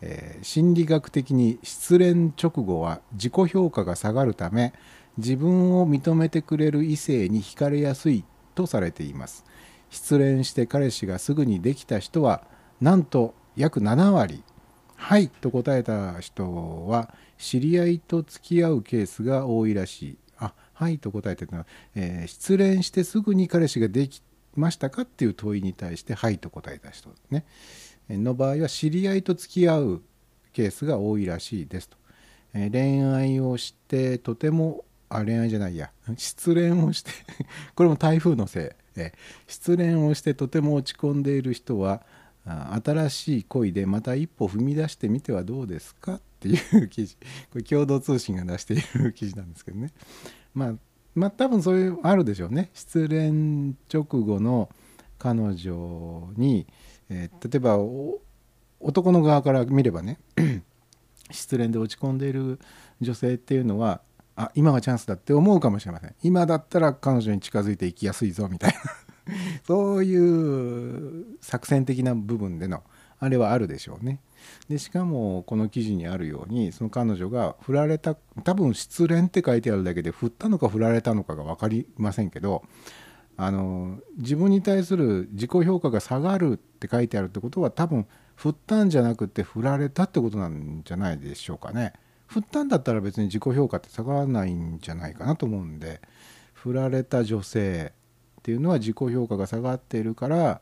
えー心理学的に失恋直後は自己評価が下がるため自分を認めてくれる異性に惹かれやすいとされています。失恋して彼氏がすぐにできた人はなんと約7割。はいと答えた人は知り合いと付き合うケースが多いらしい。あはいと答えてるのは、えー失恋してすぐに彼氏ができましたかっていう問いに対してはいと答えた人ね。の場合は知り合いと付き合うケースが多いらしいですと、えー恋愛をしてとてもあ恋愛じゃないや。失恋をして これも台風のせい、えー失恋をしてとても落ち込んでいる人は新しい恋でまた一歩踏み出してみてはどうですかっていう記事。これ共同通信が出している記事なんですけどね。まあまあ多分そういうあるでしょうね。失恋直後の彼女に、えー例えば男の側から見ればね 失恋で落ち込んでいる女性っていうのはあ今がチャンスだって思うかもしれません今だったら彼女に近づいていきやすいぞみたいな そういう作戦的な部分でのあれはあるでしょうね。でしかもこの記事にあるようにその彼女が振られた多分失恋って書いてあるだけで振ったのか振られたのかが分かりませんけどあの自分に対する自己評価が下がるって書いてあるってことは多分振ったんじゃなくて振られたってことなんじゃないでしょうかね。振ったんだったら別に自己評価って下がらないんじゃないかなと思うんで振られた女性っていうのは自己評価が下がっているから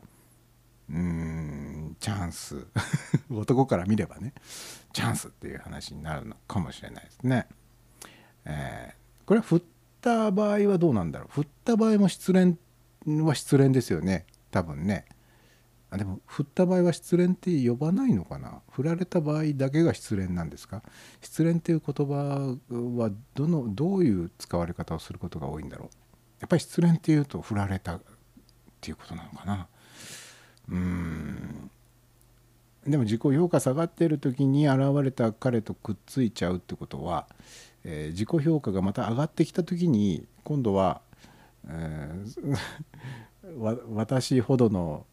うーんチャンス 男から見ればねチャンスっていう話になるのかもしれないですね。えーこれは振った場合はどうなんだろう？振った場合も失恋は失恋ですよね多分ね。あでも振った場合は失恋って呼ばないのかな？振られた場合だけが失恋なんですか？失恋っていう言葉はどのどういう使われ方をすることが多いんだろう？やっぱり失恋っていうと振られたっていうことなのかな？うーん。でも自己評価下がっている時に現れた彼とくっついちゃうってことは、えー自己評価がまた上がってきた時に今度は、えー 私ほどの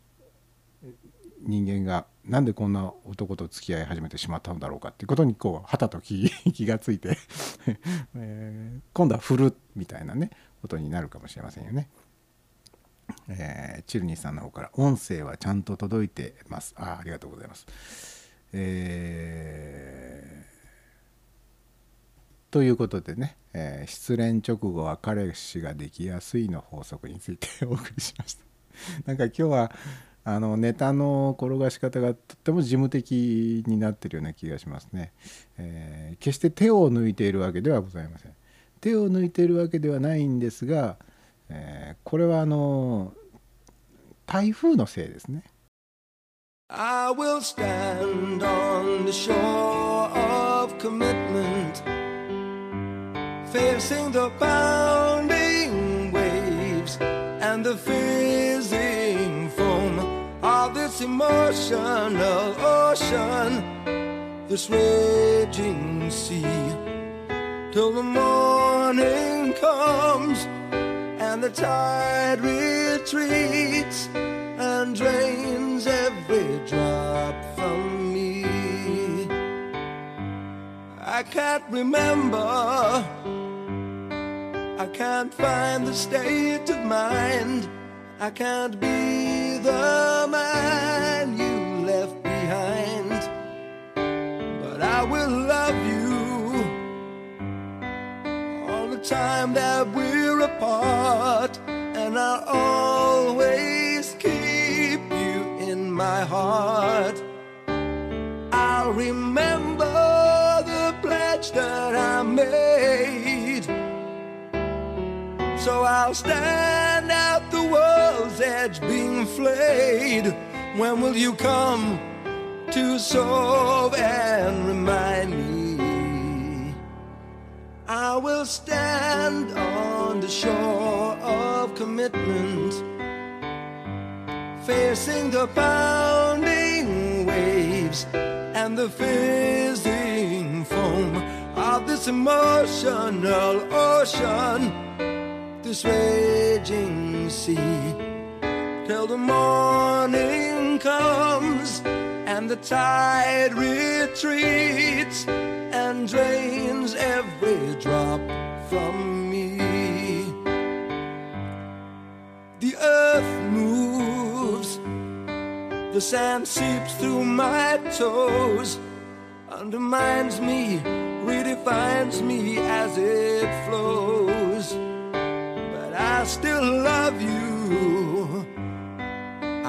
人間がなんでこんな男と付き合い始めてしまったのだろうかっていうことにこうはたと気 気がついて、えー今度は振るみたいなねことになるかもしれませんよね。えーチルニーさんの方から音声はちゃんと届いてます。あありがとうございます。えーということでね、えー失恋直後は彼氏ができやすいの法則についてお送りしました。なんか今日はあのネタの転がし方がとっても事務的になってるような気がしますね、えー決して手を抜いているわけではございません。手を抜いているわけではないんですが、えーこれはあの台風のせいですね。I will stand on the shore of commitment, facing the pounding waves and the fizzing foam of this emotional ocean, this raging sea, till the morning comes and the tide retreats and drains every drop from me. I can't remember, I can't find the state of mind, I can't be the man you left behind, but I will love you all the time that we're apart, and I'll always keep you in my heart. I'll remember the pledge that I made. So I'll stand edge being flayed. When will you come to solve and remind me? I will stand on the shore of commitment, facing the pounding waves and the fizzing foam of this emotional ocean, this raging sea, till the morning comes and the tide retreats and drains every drop from me. The earth moves, the sand seeps through my toes, undermines me, redefines me as it flows. But I still love you.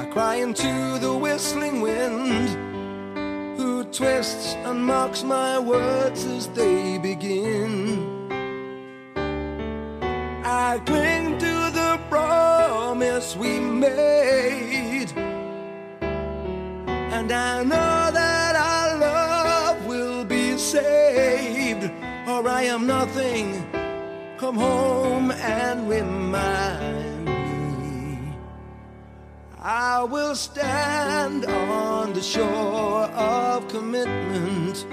I cry into the whistling wind, who twists and mocks my words as they begin. I cling to the promise we made. And I know that our love will be saved, or I am nothing. Come home and remind. I will stand on the shore of commitment,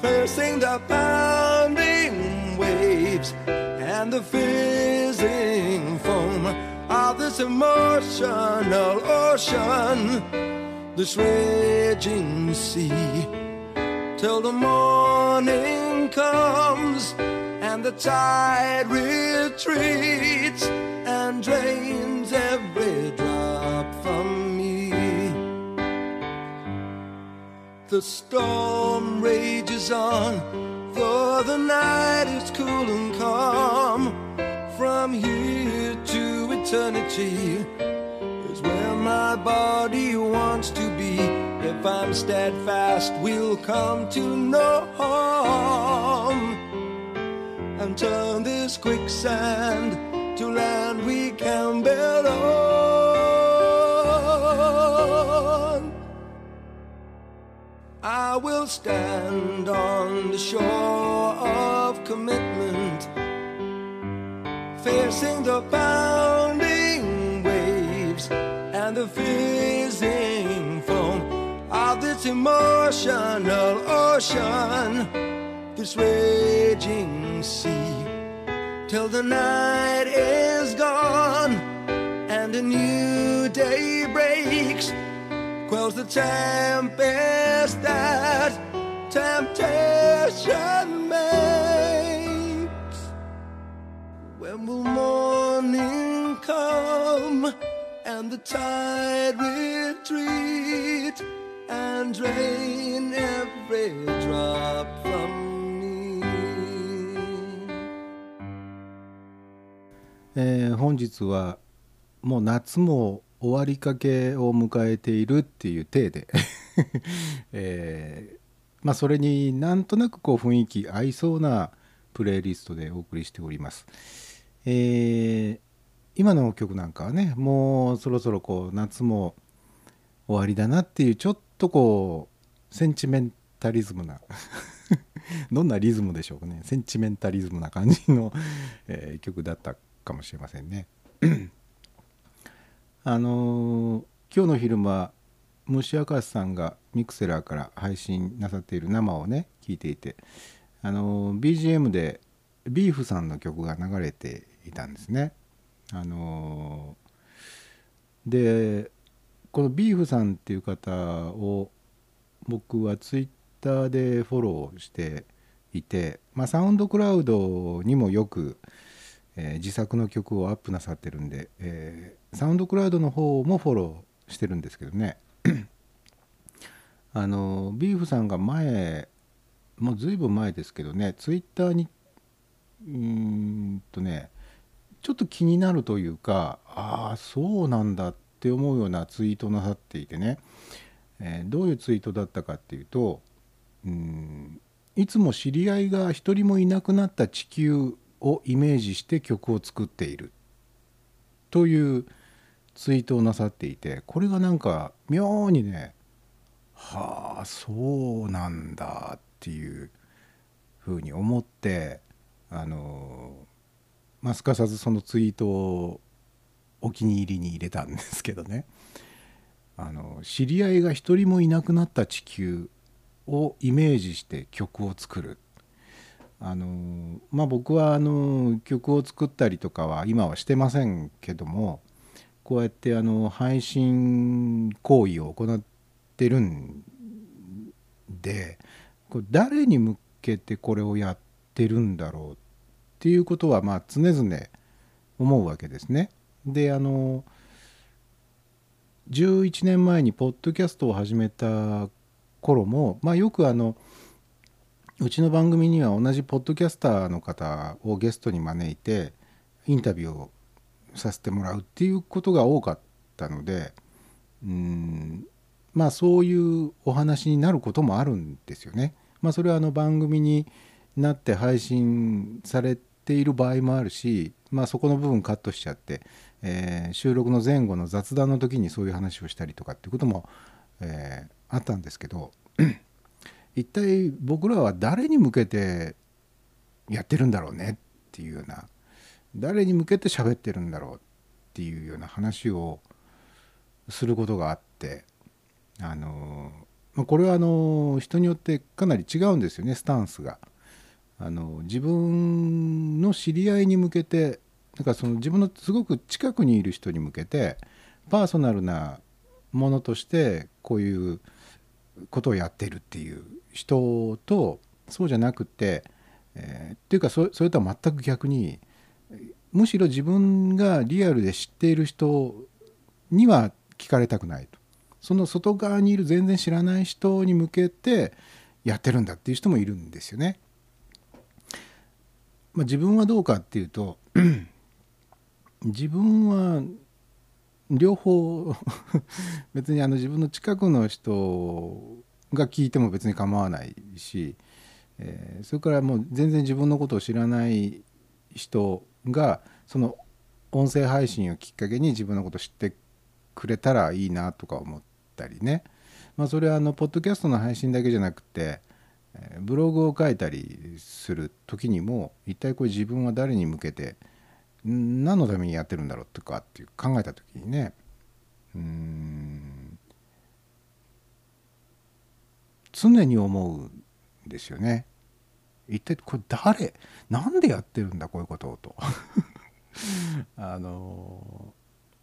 facing the pounding waves and the fizzing foam of this emotional ocean, this raging sea, till the morning comes and the tide retreats and drains every drop from me. The storm rages on, though the night is cool and calm. From here to eternity is where my body wants to be. If I'm steadfast, we'll come to no harm and turn this quicksand to land we can build on. I will stand on the shore of commitment, facing the pounding waves and the fizzing foam of this emotional ocean, this raging sea, till the night is gone and a new day breaks quells the tempest that temptation makes. When will morning come and the tide retreat and drain every drop from えー本日はもう夏も終わりかけを迎えているっていう体で、えーまあそれになんとなくこう雰囲気合いそうなプレイリストでお送りしております。えー今の曲なんかはねもうそろそろこう夏も終わりだなっていうちょっとこうセンチメンタリズムな どんなリズムでしょうかねセンチメンタリズムな感じの、えー曲だったかもしれませんね。あの今日の昼間虫明石さんがミクセラーから配信なさっている生をね聞いていてあの BGM でビーフさんの曲が流れていたんですね。あのでこのビーフさんっていう方を僕はツイッターでフォローしていて、まあ、サウンドクラウドにもよく、えー自作の曲をアップなさってるんで、えーサウンドクラウドの方もフォローしてるんですけどね。あのビーフさんが前もうずいぶん前ですけどねツイッターにうーんとねちょっと気になるというかああそうなんだって思うようなツイートなさっていてね、えーどういうツイートだったかっていうとうんいつも知り合いが一人もいなくなった地球をイメージして曲を作っている。というツイートをなさっていてこれがなんか妙にねはあそうなんだっていうふうに思ってあのまあすかさずそのツイートをお気に入りに入れたんですけどね。あの知り合いが一人もいなくなった地球をイメージして曲を作る。あのまあ僕はあの曲を作ったりとかは今はしてませんけどもこうやってあの配信行為を行ってるんでこれ誰に向けてこれをやってるんだろうっていうことはまあ常々思うわけですね。であの11年前にポッドキャストを始めた頃も、まあ、よくあのうちの番組には同じポッドキャスターの方をゲストに招いてインタビューをさせてもらうっていうことが多かったのでうんまあそういうお話になることもあるんですよね。まあ、それはあの番組になって配信されている場合もあるし、まあ、そこの部分カットしちゃって、えー収録の前後の雑談の時にそういう話をしたりとかっていうことも、えーあったんですけど一体僕らは誰に向けてやってるんだろうねっていうような誰に向けて喋ってるんだろうっていうような話をすることがあってあのまあこれはあの人によってかなり違うんですよねスタンスが。あの自分の知り合いに向けてなんかその自分のすごく近くにいる人に向けてパーソナルなものとしてこういうことをやってるっていう人とそうじゃなくて、えーっていうかそれとは全く逆にむしろ自分がリアルで知っている人には聞かれたくないとその外側にいる全然知らない人に向けてやってるんだっていう人もいるんですよね。まあ、自分はどうかっていうと 自分は両方別にあの自分の近くの人が聞いても別に構わないし、えーそれからもう全然自分のことを知らない人がその音声配信をきっかけに自分のことを知ってくれたらいいなとか思ったりね、まあ、それはあのポッドキャストの配信だけじゃなくてえブログを書いたりする時にも一体これ自分は誰に向けて何のためにやってるんだろうとかっていう考えた時にねうん常に思うんですよね。一体これ誰なんでやってるんだこういうことをと。あの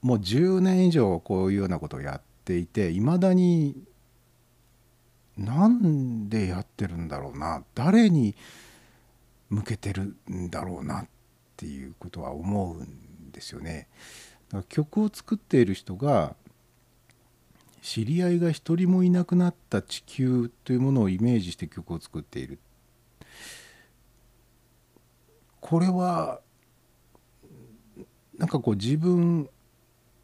もう10年以上こういうようなことをやっていていまだになんでやってるんだろうな誰に向けてるんだろうなってていうことは思うんですよね。だから曲を作っている人が知り合いが一人もいなくなった地球というものをイメージして曲を作っている。これはなんかこう自分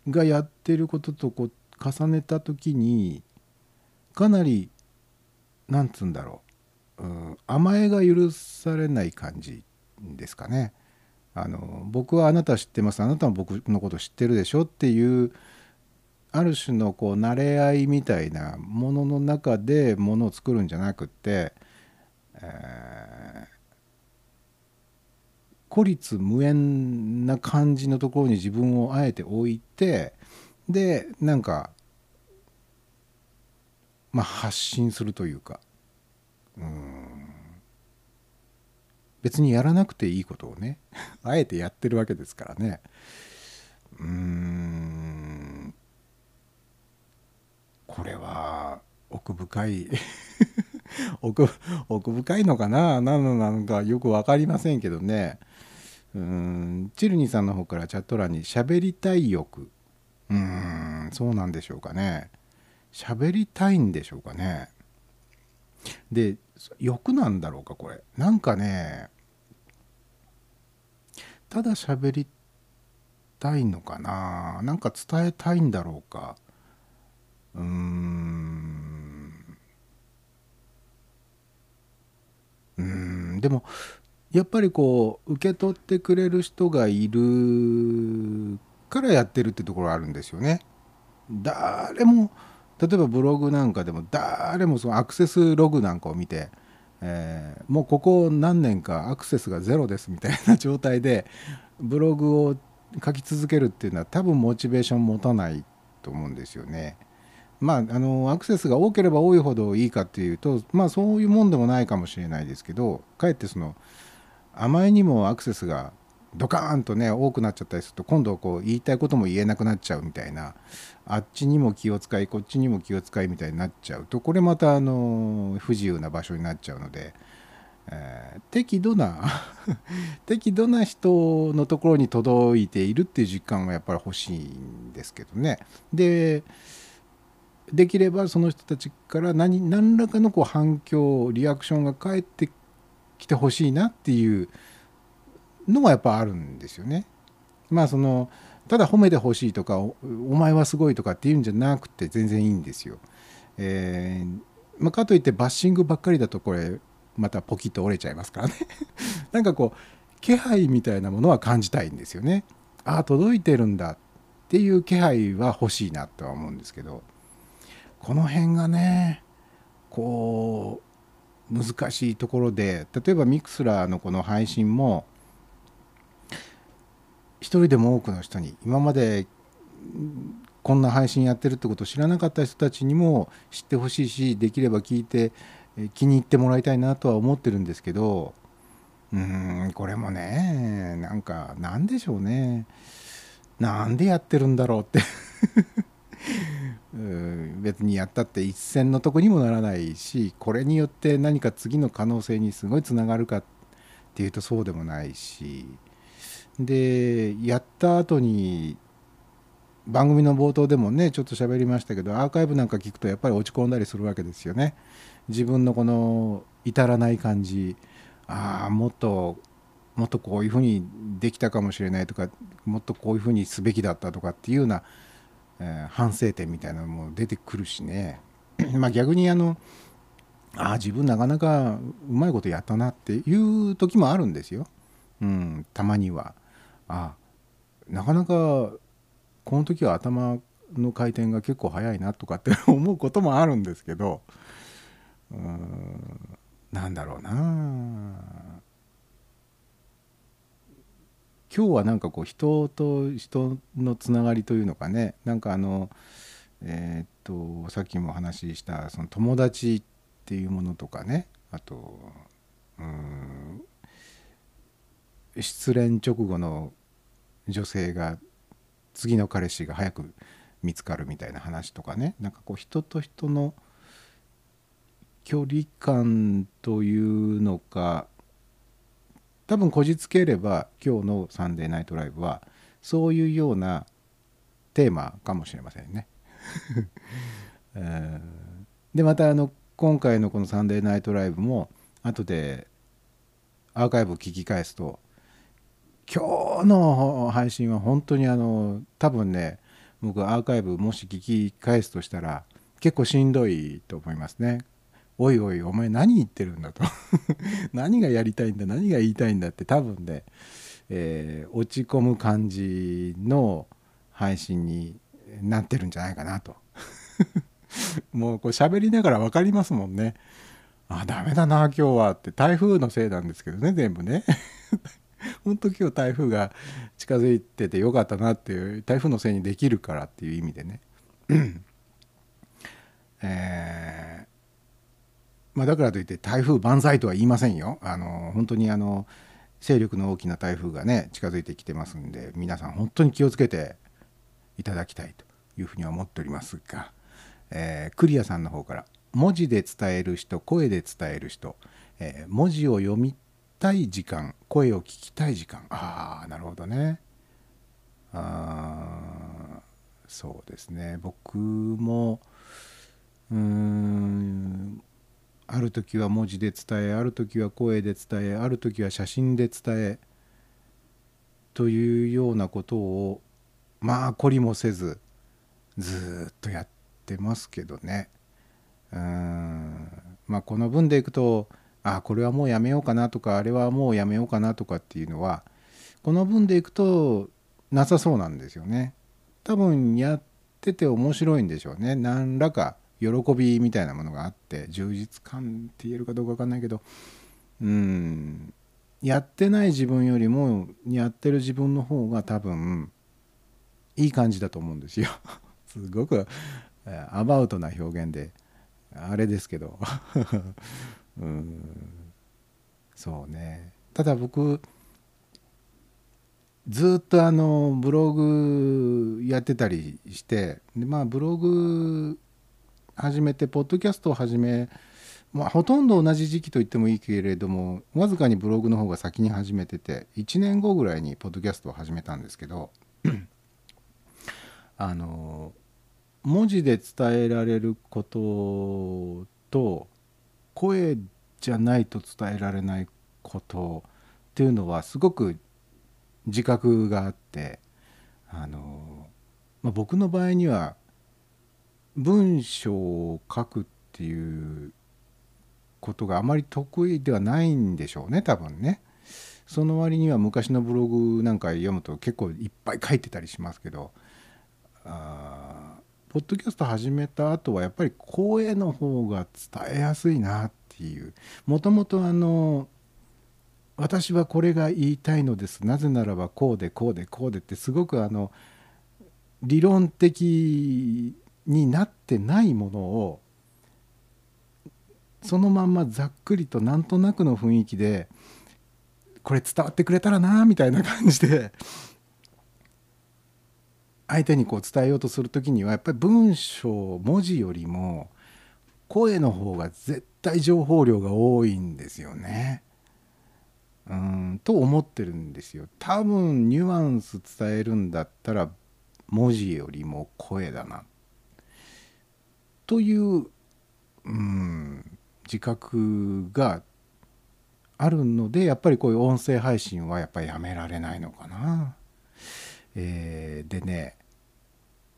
がやってることとこう重ねた時にかなりなんつうんだろう、うん、甘えが許されない感じですかね。あの僕はあなた知ってます。あなたも僕のこと知ってるでしょっていうある種のこう慣れ合いみたいなものの中でものを作るんじゃなくて、えー孤立無縁な感じのところに自分をあえて置いてでなんかまあ発信するというか。うん。別にやらなくていいことをね あえてやってるわけですからね。うーん。これは奥深い。奥奥深いのかな？何のなのかよく分かりませんけどね。うーん。チルニーさんの方からチャット欄に「喋りたい欲」うーん。そうなんでしょうかね。喋りたいんでしょうかね。で欲なんだろうかこれ。なんかねただ喋りたいのかな？なんか伝えたいんだろうか？うーん。うん。でもやっぱりこう受け取ってくれる人がいるからやってるってところあるんですよね。誰も例えばブログなんかでも誰もそのアクセスログなんかを見て、えーもうここ何年かアクセスがゼロですみたいな状態でブログを書き続けるっていうのは多分モチベーション持たないと思うんですよね。まあ、あのアクセスが多ければ多いほどいいかっていうとまあそういうもんでもないかもしれないですけどかえってそのあまりにもアクセスがドカーンとね多くなっちゃったりすると今度こう言いたいことも言えなくなっちゃうみたいなあっちにも気を使いこっちにも気を使いみたいになっちゃうとこれまたあの不自由な場所になっちゃうので、えー適度な 適度な人のところに届いているっていう実感はやっぱり欲しいんですけどね。でできればその人たちから何何らかのこう反響リアクションが返ってきてほしいなっていうのがやっぱあるんですよね。まあそのただ褒めてほしいとかおお前はすごいとかっていうんじゃなくて全然いいんですよ。えーまあ、かといってバッシングばっかりだとこれまたポキッと折れちゃいますからね。なんかこう気配みたいなものは感じたいんですよね。ああ届いてるんだっていう気配は欲しいなとは思うんですけどこの辺がねこう難しいところで例えばミクスラーのこの配信も一人でも多くの人に今までこんな配信やってるってことを知らなかった人たちにも知ってほしいしできれば聞いて気に入ってもらいたいなとは思ってるんですけどうんこれもねなんかなんでしょうね。なんでやってるんだろうって。別にやったって一線のとこにもならないしこれによって何か次の可能性にすごいつながるかっていうとそうでもないし。でやった後に番組の冒頭でもねちょっと喋りましたけどアーカイブなんか聞くとやっぱり落ち込んだりするわけですよね。自分のこの至らない感じああもっともっとこういうふうにできたかもしれないとかもっとこういうふうにすべきだったとかっていうような、えー反省点みたいなのも出てくるしね まあ逆にあのああ自分なかなかうまいことやったなっていう時もあるんですよ。うん、たまには。あなかなかこの時は頭の回転が結構早いなとかって 思うこともあるんですけどうんなんだろうな。今日はなんかこう人と人のつながりというのかねなんかあのえーっとさっきもお話ししたその友達っていうものとかねあとうん失恋直後の女性が次の彼氏が早く見つかるみたいな話とかねなんかこう人と人の距離感というのか多分こじつければ今日の「サンデーナイトライブ」はそういうようなテーマかもしれませんね。でまたあの今回のこの「サンデーナイトライブ」も後でアーカイブを聞き返すと今日の配信は本当にあの多分ね僕アーカイブもし聞き返すとしたら結構しんどいと思いますね。おいおいお前何言ってるんだと。何がやりたいんだ何が言いたいんだって多分ね、えー落ち込む感じの配信になってるんじゃないかなと。もうこう喋りながら分かりますもんね。あダメだな今日はって。台風のせいなんですけどね全部ね。本当今日台風が近づいててよかったなっていう台風のせいにできるからっていう意味でね えーまあ、だからといって台風万歳とは言いませんよ。あの本当にあの勢力の大きな台風がね近づいてきてますんで皆さん本当に気をつけていただきたいというふうには思っておりますが、えークリアさんの方から文字で伝える人声で伝える人、えー文字を読みたい時間声を聞きたい時間。ああなるほどね。あそうですね。僕もうーんある時は文字で伝えある時は声で伝えある時は写真で伝えというようなことをまあ懲りもせずずっとやってますけどね。うんまあこの分でいくとあこれはもうやめようかなとかあれはもうやめようかなとかっていうのはこの分でいくとなさそうなんですよね。多分やってて面白いんでしょうね。何らか喜びみたいなものがあって充実感って言えるかどうか分かんないけど。うん。やってない自分よりもやってる自分の方が多分いい感じだと思うんですよ。すごくアバウトな表現であれですけど。うん。そうね。ただ僕ずっとあのブログやってたりしてでまあブログ始めてポッドキャストを始め、まあ、ほとんど同じ時期と言ってもいいけれどもわずかにブログの方が先に始めてて1年後ぐらいにポッドキャストを始めたんですけど あの文字で伝えられることと声じゃないと伝えられないことっていうのはすごく自覚があってあの、まあ、僕の場合には文章を書くっていうことがあまり得意ではないんでしょうね多分ね。その割には昔のブログなんか読むと結構いっぱい書いてたりしますけどあポッドキャスト始めた後はやっぱり声の方が伝えやすいなっていう。もともとあの私はこれが言いたいのです。なぜならばこうでこうでこうでってすごくあの理論的になってないものをそのまんまざっくりとなんとなくの雰囲気でこれ伝わってくれたらなみたいな感じで相手にこう伝えようとする時にはやっぱり文章文字よりも声の方が絶対情報量が多いんですよね。うんと思ってるんですよ。多分ニュアンス伝えるんだったら文字よりも声だな。といううん自覚があるのでやっぱりこういう音声配信はやっぱりやめられないのかな。えーでね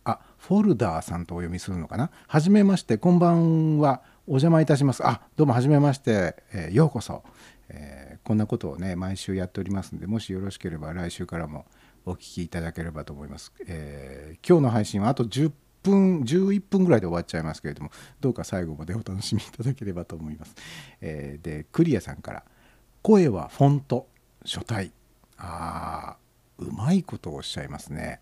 あフォルダーさんとお読みするのかな？はじめましてこんばんはお邪魔いたします。あどうもはじめまして、えーようこそ、えーこんなことをね毎週やっておりますんでもしよろしければ来週からもお聞きいただければと思います。えー今日の配信はあと10分11分ぐらいで終わっちゃいますけれどもどうか最後までお楽しみいただければと思います。えーでクリアさんから「声はフォント書体」あーうまいことをおっしゃいますね。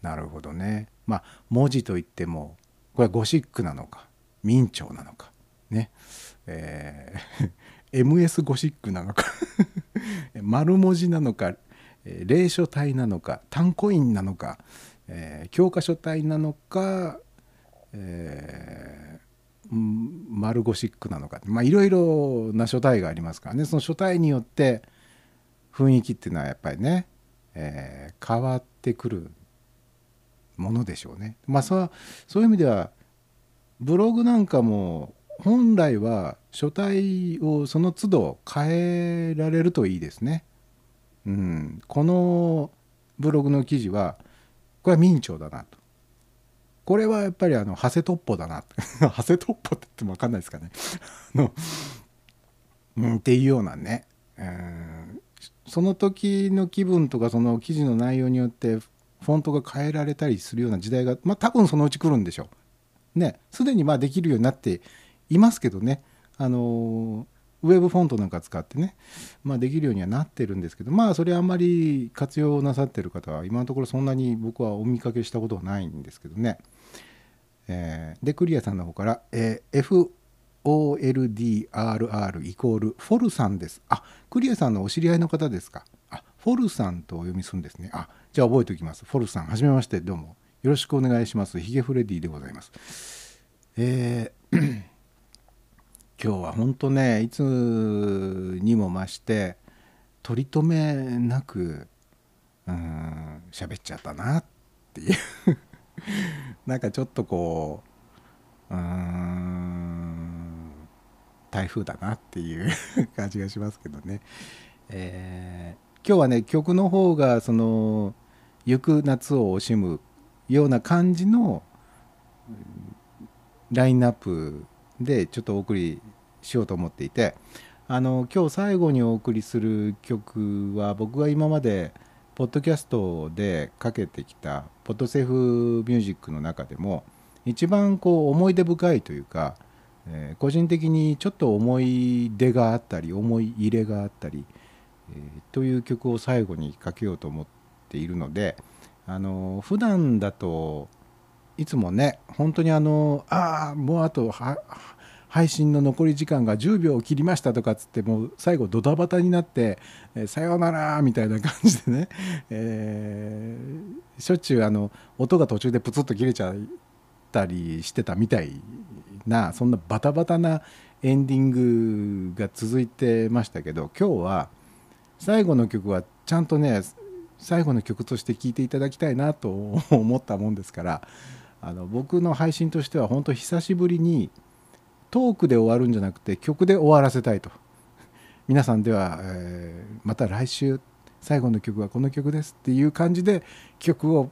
なるほどね。まあ文字といってもこれはゴシックなのか明朝なのかね、えー MS ゴシックなのか 丸文字なのか、霊書体なのか単コインなのか、えー教科書体なのか、えー丸ゴシックなのかまあいろいろな書体がありますからねその書体によって雰囲気っていうのはやっぱりね、えー変わってくるものでしょうね。まあそうそういう意味ではブログなんかも本来は書体をその都度変えられるといいですね。うん、このブログの記事はこれは明朝だなと。これはやっぱりあの長谷トッポだな長谷 トッポって言っても分かんないですかね。あのうん、っていうようなね、うんその時の気分とかその記事の内容によってフォントが変えられたりするような時代がまあ多分そのうち来るんでしょう。ねすでにまあできるようになっていますけどねあのウェブフォントなんか使ってね、まあ、できるようにはなってるんですけどまあそれあんまり活用なさってる方は今のところそんなに僕はお見かけしたことはないんですけどね。えーでクリアさんの方から、えー OLDRR イコールフォルさんです。あクリアさんのお知り合いの方ですか？あフォルさんとお読みするんですね。あじゃあ覚えておきます。フォルさんはじめましてどうもよろしくお願いします。ヒゲフレディでございます。えー 今日は本当ねいつにも増して取り留めなくうん喋っちゃったなっていう なんかちょっとこううーん台風だなっていう 感じがしますけどね、えー今日はね曲の方がその行く夏を惜しむような感じのラインナップでちょっとお送りしようと思っていてあの今日最後にお送りする曲は僕が今までポッドキャストでかけてきたポッドセーフミュージックの中でも一番こう思い出深いというか、えー個人的にちょっと思い出があったり思い入れがあったり、えーという曲を最後にかけようと思っているのであの普段だといつもね本当にあのああもうあと配信の残り時間が10秒切りましたとかっつってもう最後ドタバタになって、えーさようならみたいな感じでね、えーしょっちゅうあの音が途中でプツッと切れちゃったりしてたみたいなそんなバタバタなエンディングが続いてましたけど今日は最後の曲はちゃんとね最後の曲として聴いていただきたいなと 思ったもんですからあの僕の配信としては本当久しぶりにトークで終わるんじゃなくて曲で終わらせたいと。皆さんでは、えーまた来週最後の曲はこの曲ですっていう感じで曲を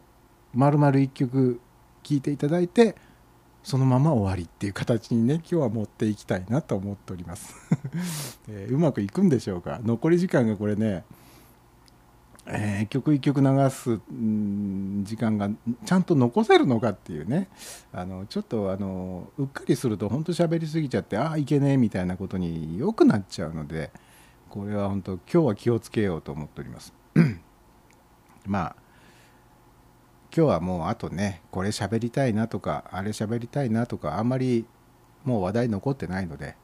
丸々1曲聴いていただいてそのまま終わりっていう形にね今日は持っていきたいなと思っております、えーうまくいくんでしょうか？残り時間がこれねえー曲一曲流すうん時間がちゃんと残せるのかっていうね。あのちょっとあのうっかりすると本当喋りすぎちゃってああいけねえみたいなことによくなっちゃうのでこれは本当今日は気をつけようと思っております。まあ今日はもうあとねこれ喋りたいなとかあれ喋りたいなとかあんまりもう話題残ってないので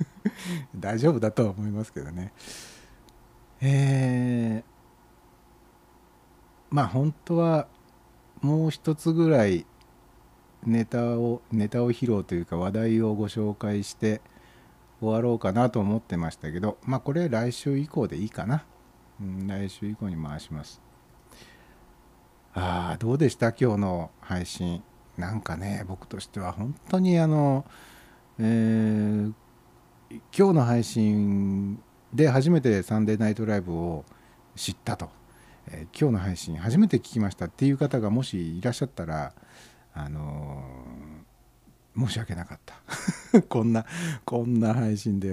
大丈夫だとは思いますけどね。えーまあ本当はもう一つぐらいネタをネタを披露というか話題をご紹介して終わろうかなと思ってましたけどまあこれ来週以降でいいかな、うん、来週以降に回します。あどうでした？今日の配信。なんかね僕としては本当にあのえー今日の配信で初めてサンデーナイトライブを知ったと、えー今日の配信初めて聞きましたっていう方がもしいらっしゃったらあのー申し訳なかった。こんなこんな配信で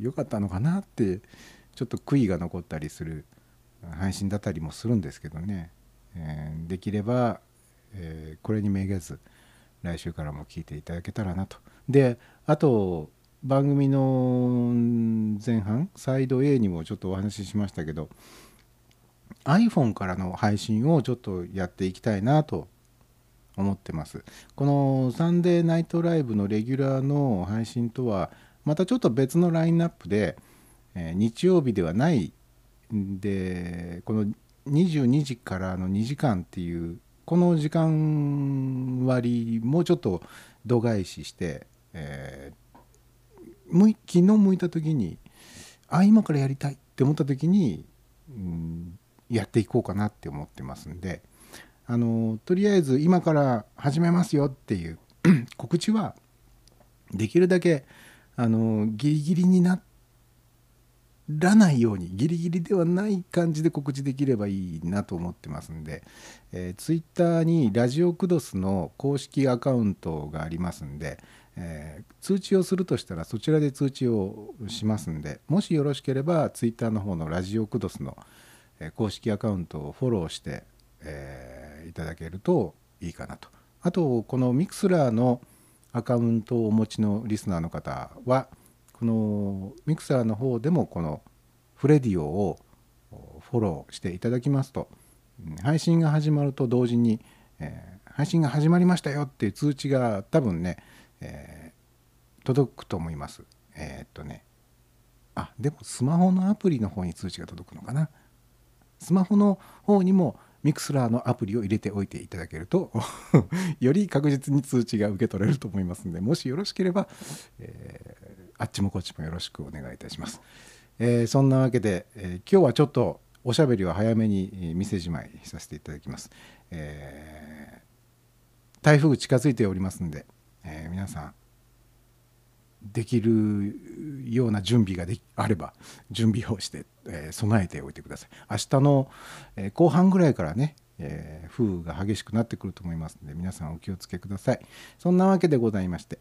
よかったのかなってちょっと悔いが残ったりする配信だったりもするんですけどね、えーできれば、えーこれにめげず来週からも聞いていただけたらなと。であと番組の前半サイド A にもちょっとお話ししましたけど iPhone からの配信をちょっとやっていきたいなと思ってます。このサンデーナイトライブのレギュラーの配信とはまたちょっと別のラインナップで、えー日曜日ではないんでこの22時からの2時間っていうこの時間割もうちょっと度外視して、えー昨日向いた時にあ今からやりたいって思った時に、うんやっていこうかなって思ってますんであのとりあえず今から始めますよっていう 告知はできるだけあのギリギリになってらないようにギリギリではない感じで告知できればいいなと思ってますんで、えー、ツイッターにラジオクドスの公式アカウントがありますんで、えー通知をするとしたらそちらで通知をしますんでもしよろしければツイッターの方のラジオクドスの公式アカウントをフォローして、えーいただけるといいかなと。あとこのミクスラーのアカウントをお持ちのリスナーの方はこのミクスラーの方でもこのフレディオをフォローしていただきますと配信が始まると同時に、えー配信が始まりましたよっていう通知が多分ね、えー届くと思います。えーっとねあでもスマホのアプリの方に通知が届くのかな。スマホの方にもミクスラーのアプリを入れておいていただけると より確実に通知が受け取れると思いますのでもしよろしければ、えーあっちもこっちもよろしくお願いいたします、えーそんなわけで、えー今日はちょっとおしゃべりを早めに店じまいさせていただきます、えー台風近づいておりますんで、え皆さんできるような準備がであれば準備をして、え備えておいてください。明日の、え後半ぐらいからね、えー風雨が激しくなってくると思いますので皆さんお気をつけください。そんなわけでございまして、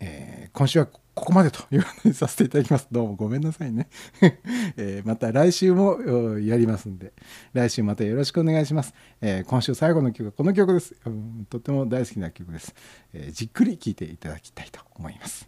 えー今週はここまでということにさせていただきます。どうもごめんなさいね、えーまた来週もやりますんで。来週またよろしくお願いします、えー今週最後の曲はこの曲です、うんとっても大好きな曲です、えーじっくり聴いていただきたいと思います。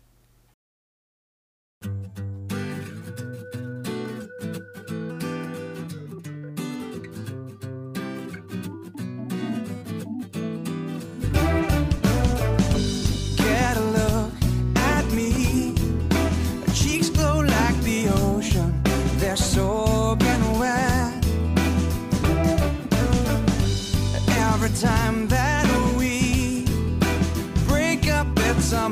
Time that we break up, it's a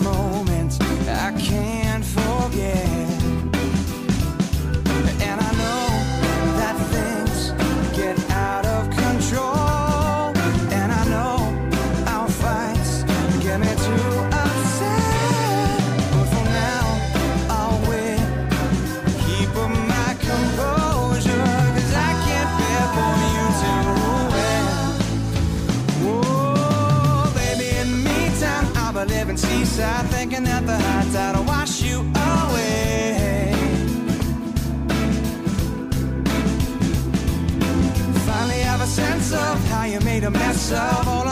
tide, thinking that the high tide will wash you away. Finally, have a sense of how you made a mess of all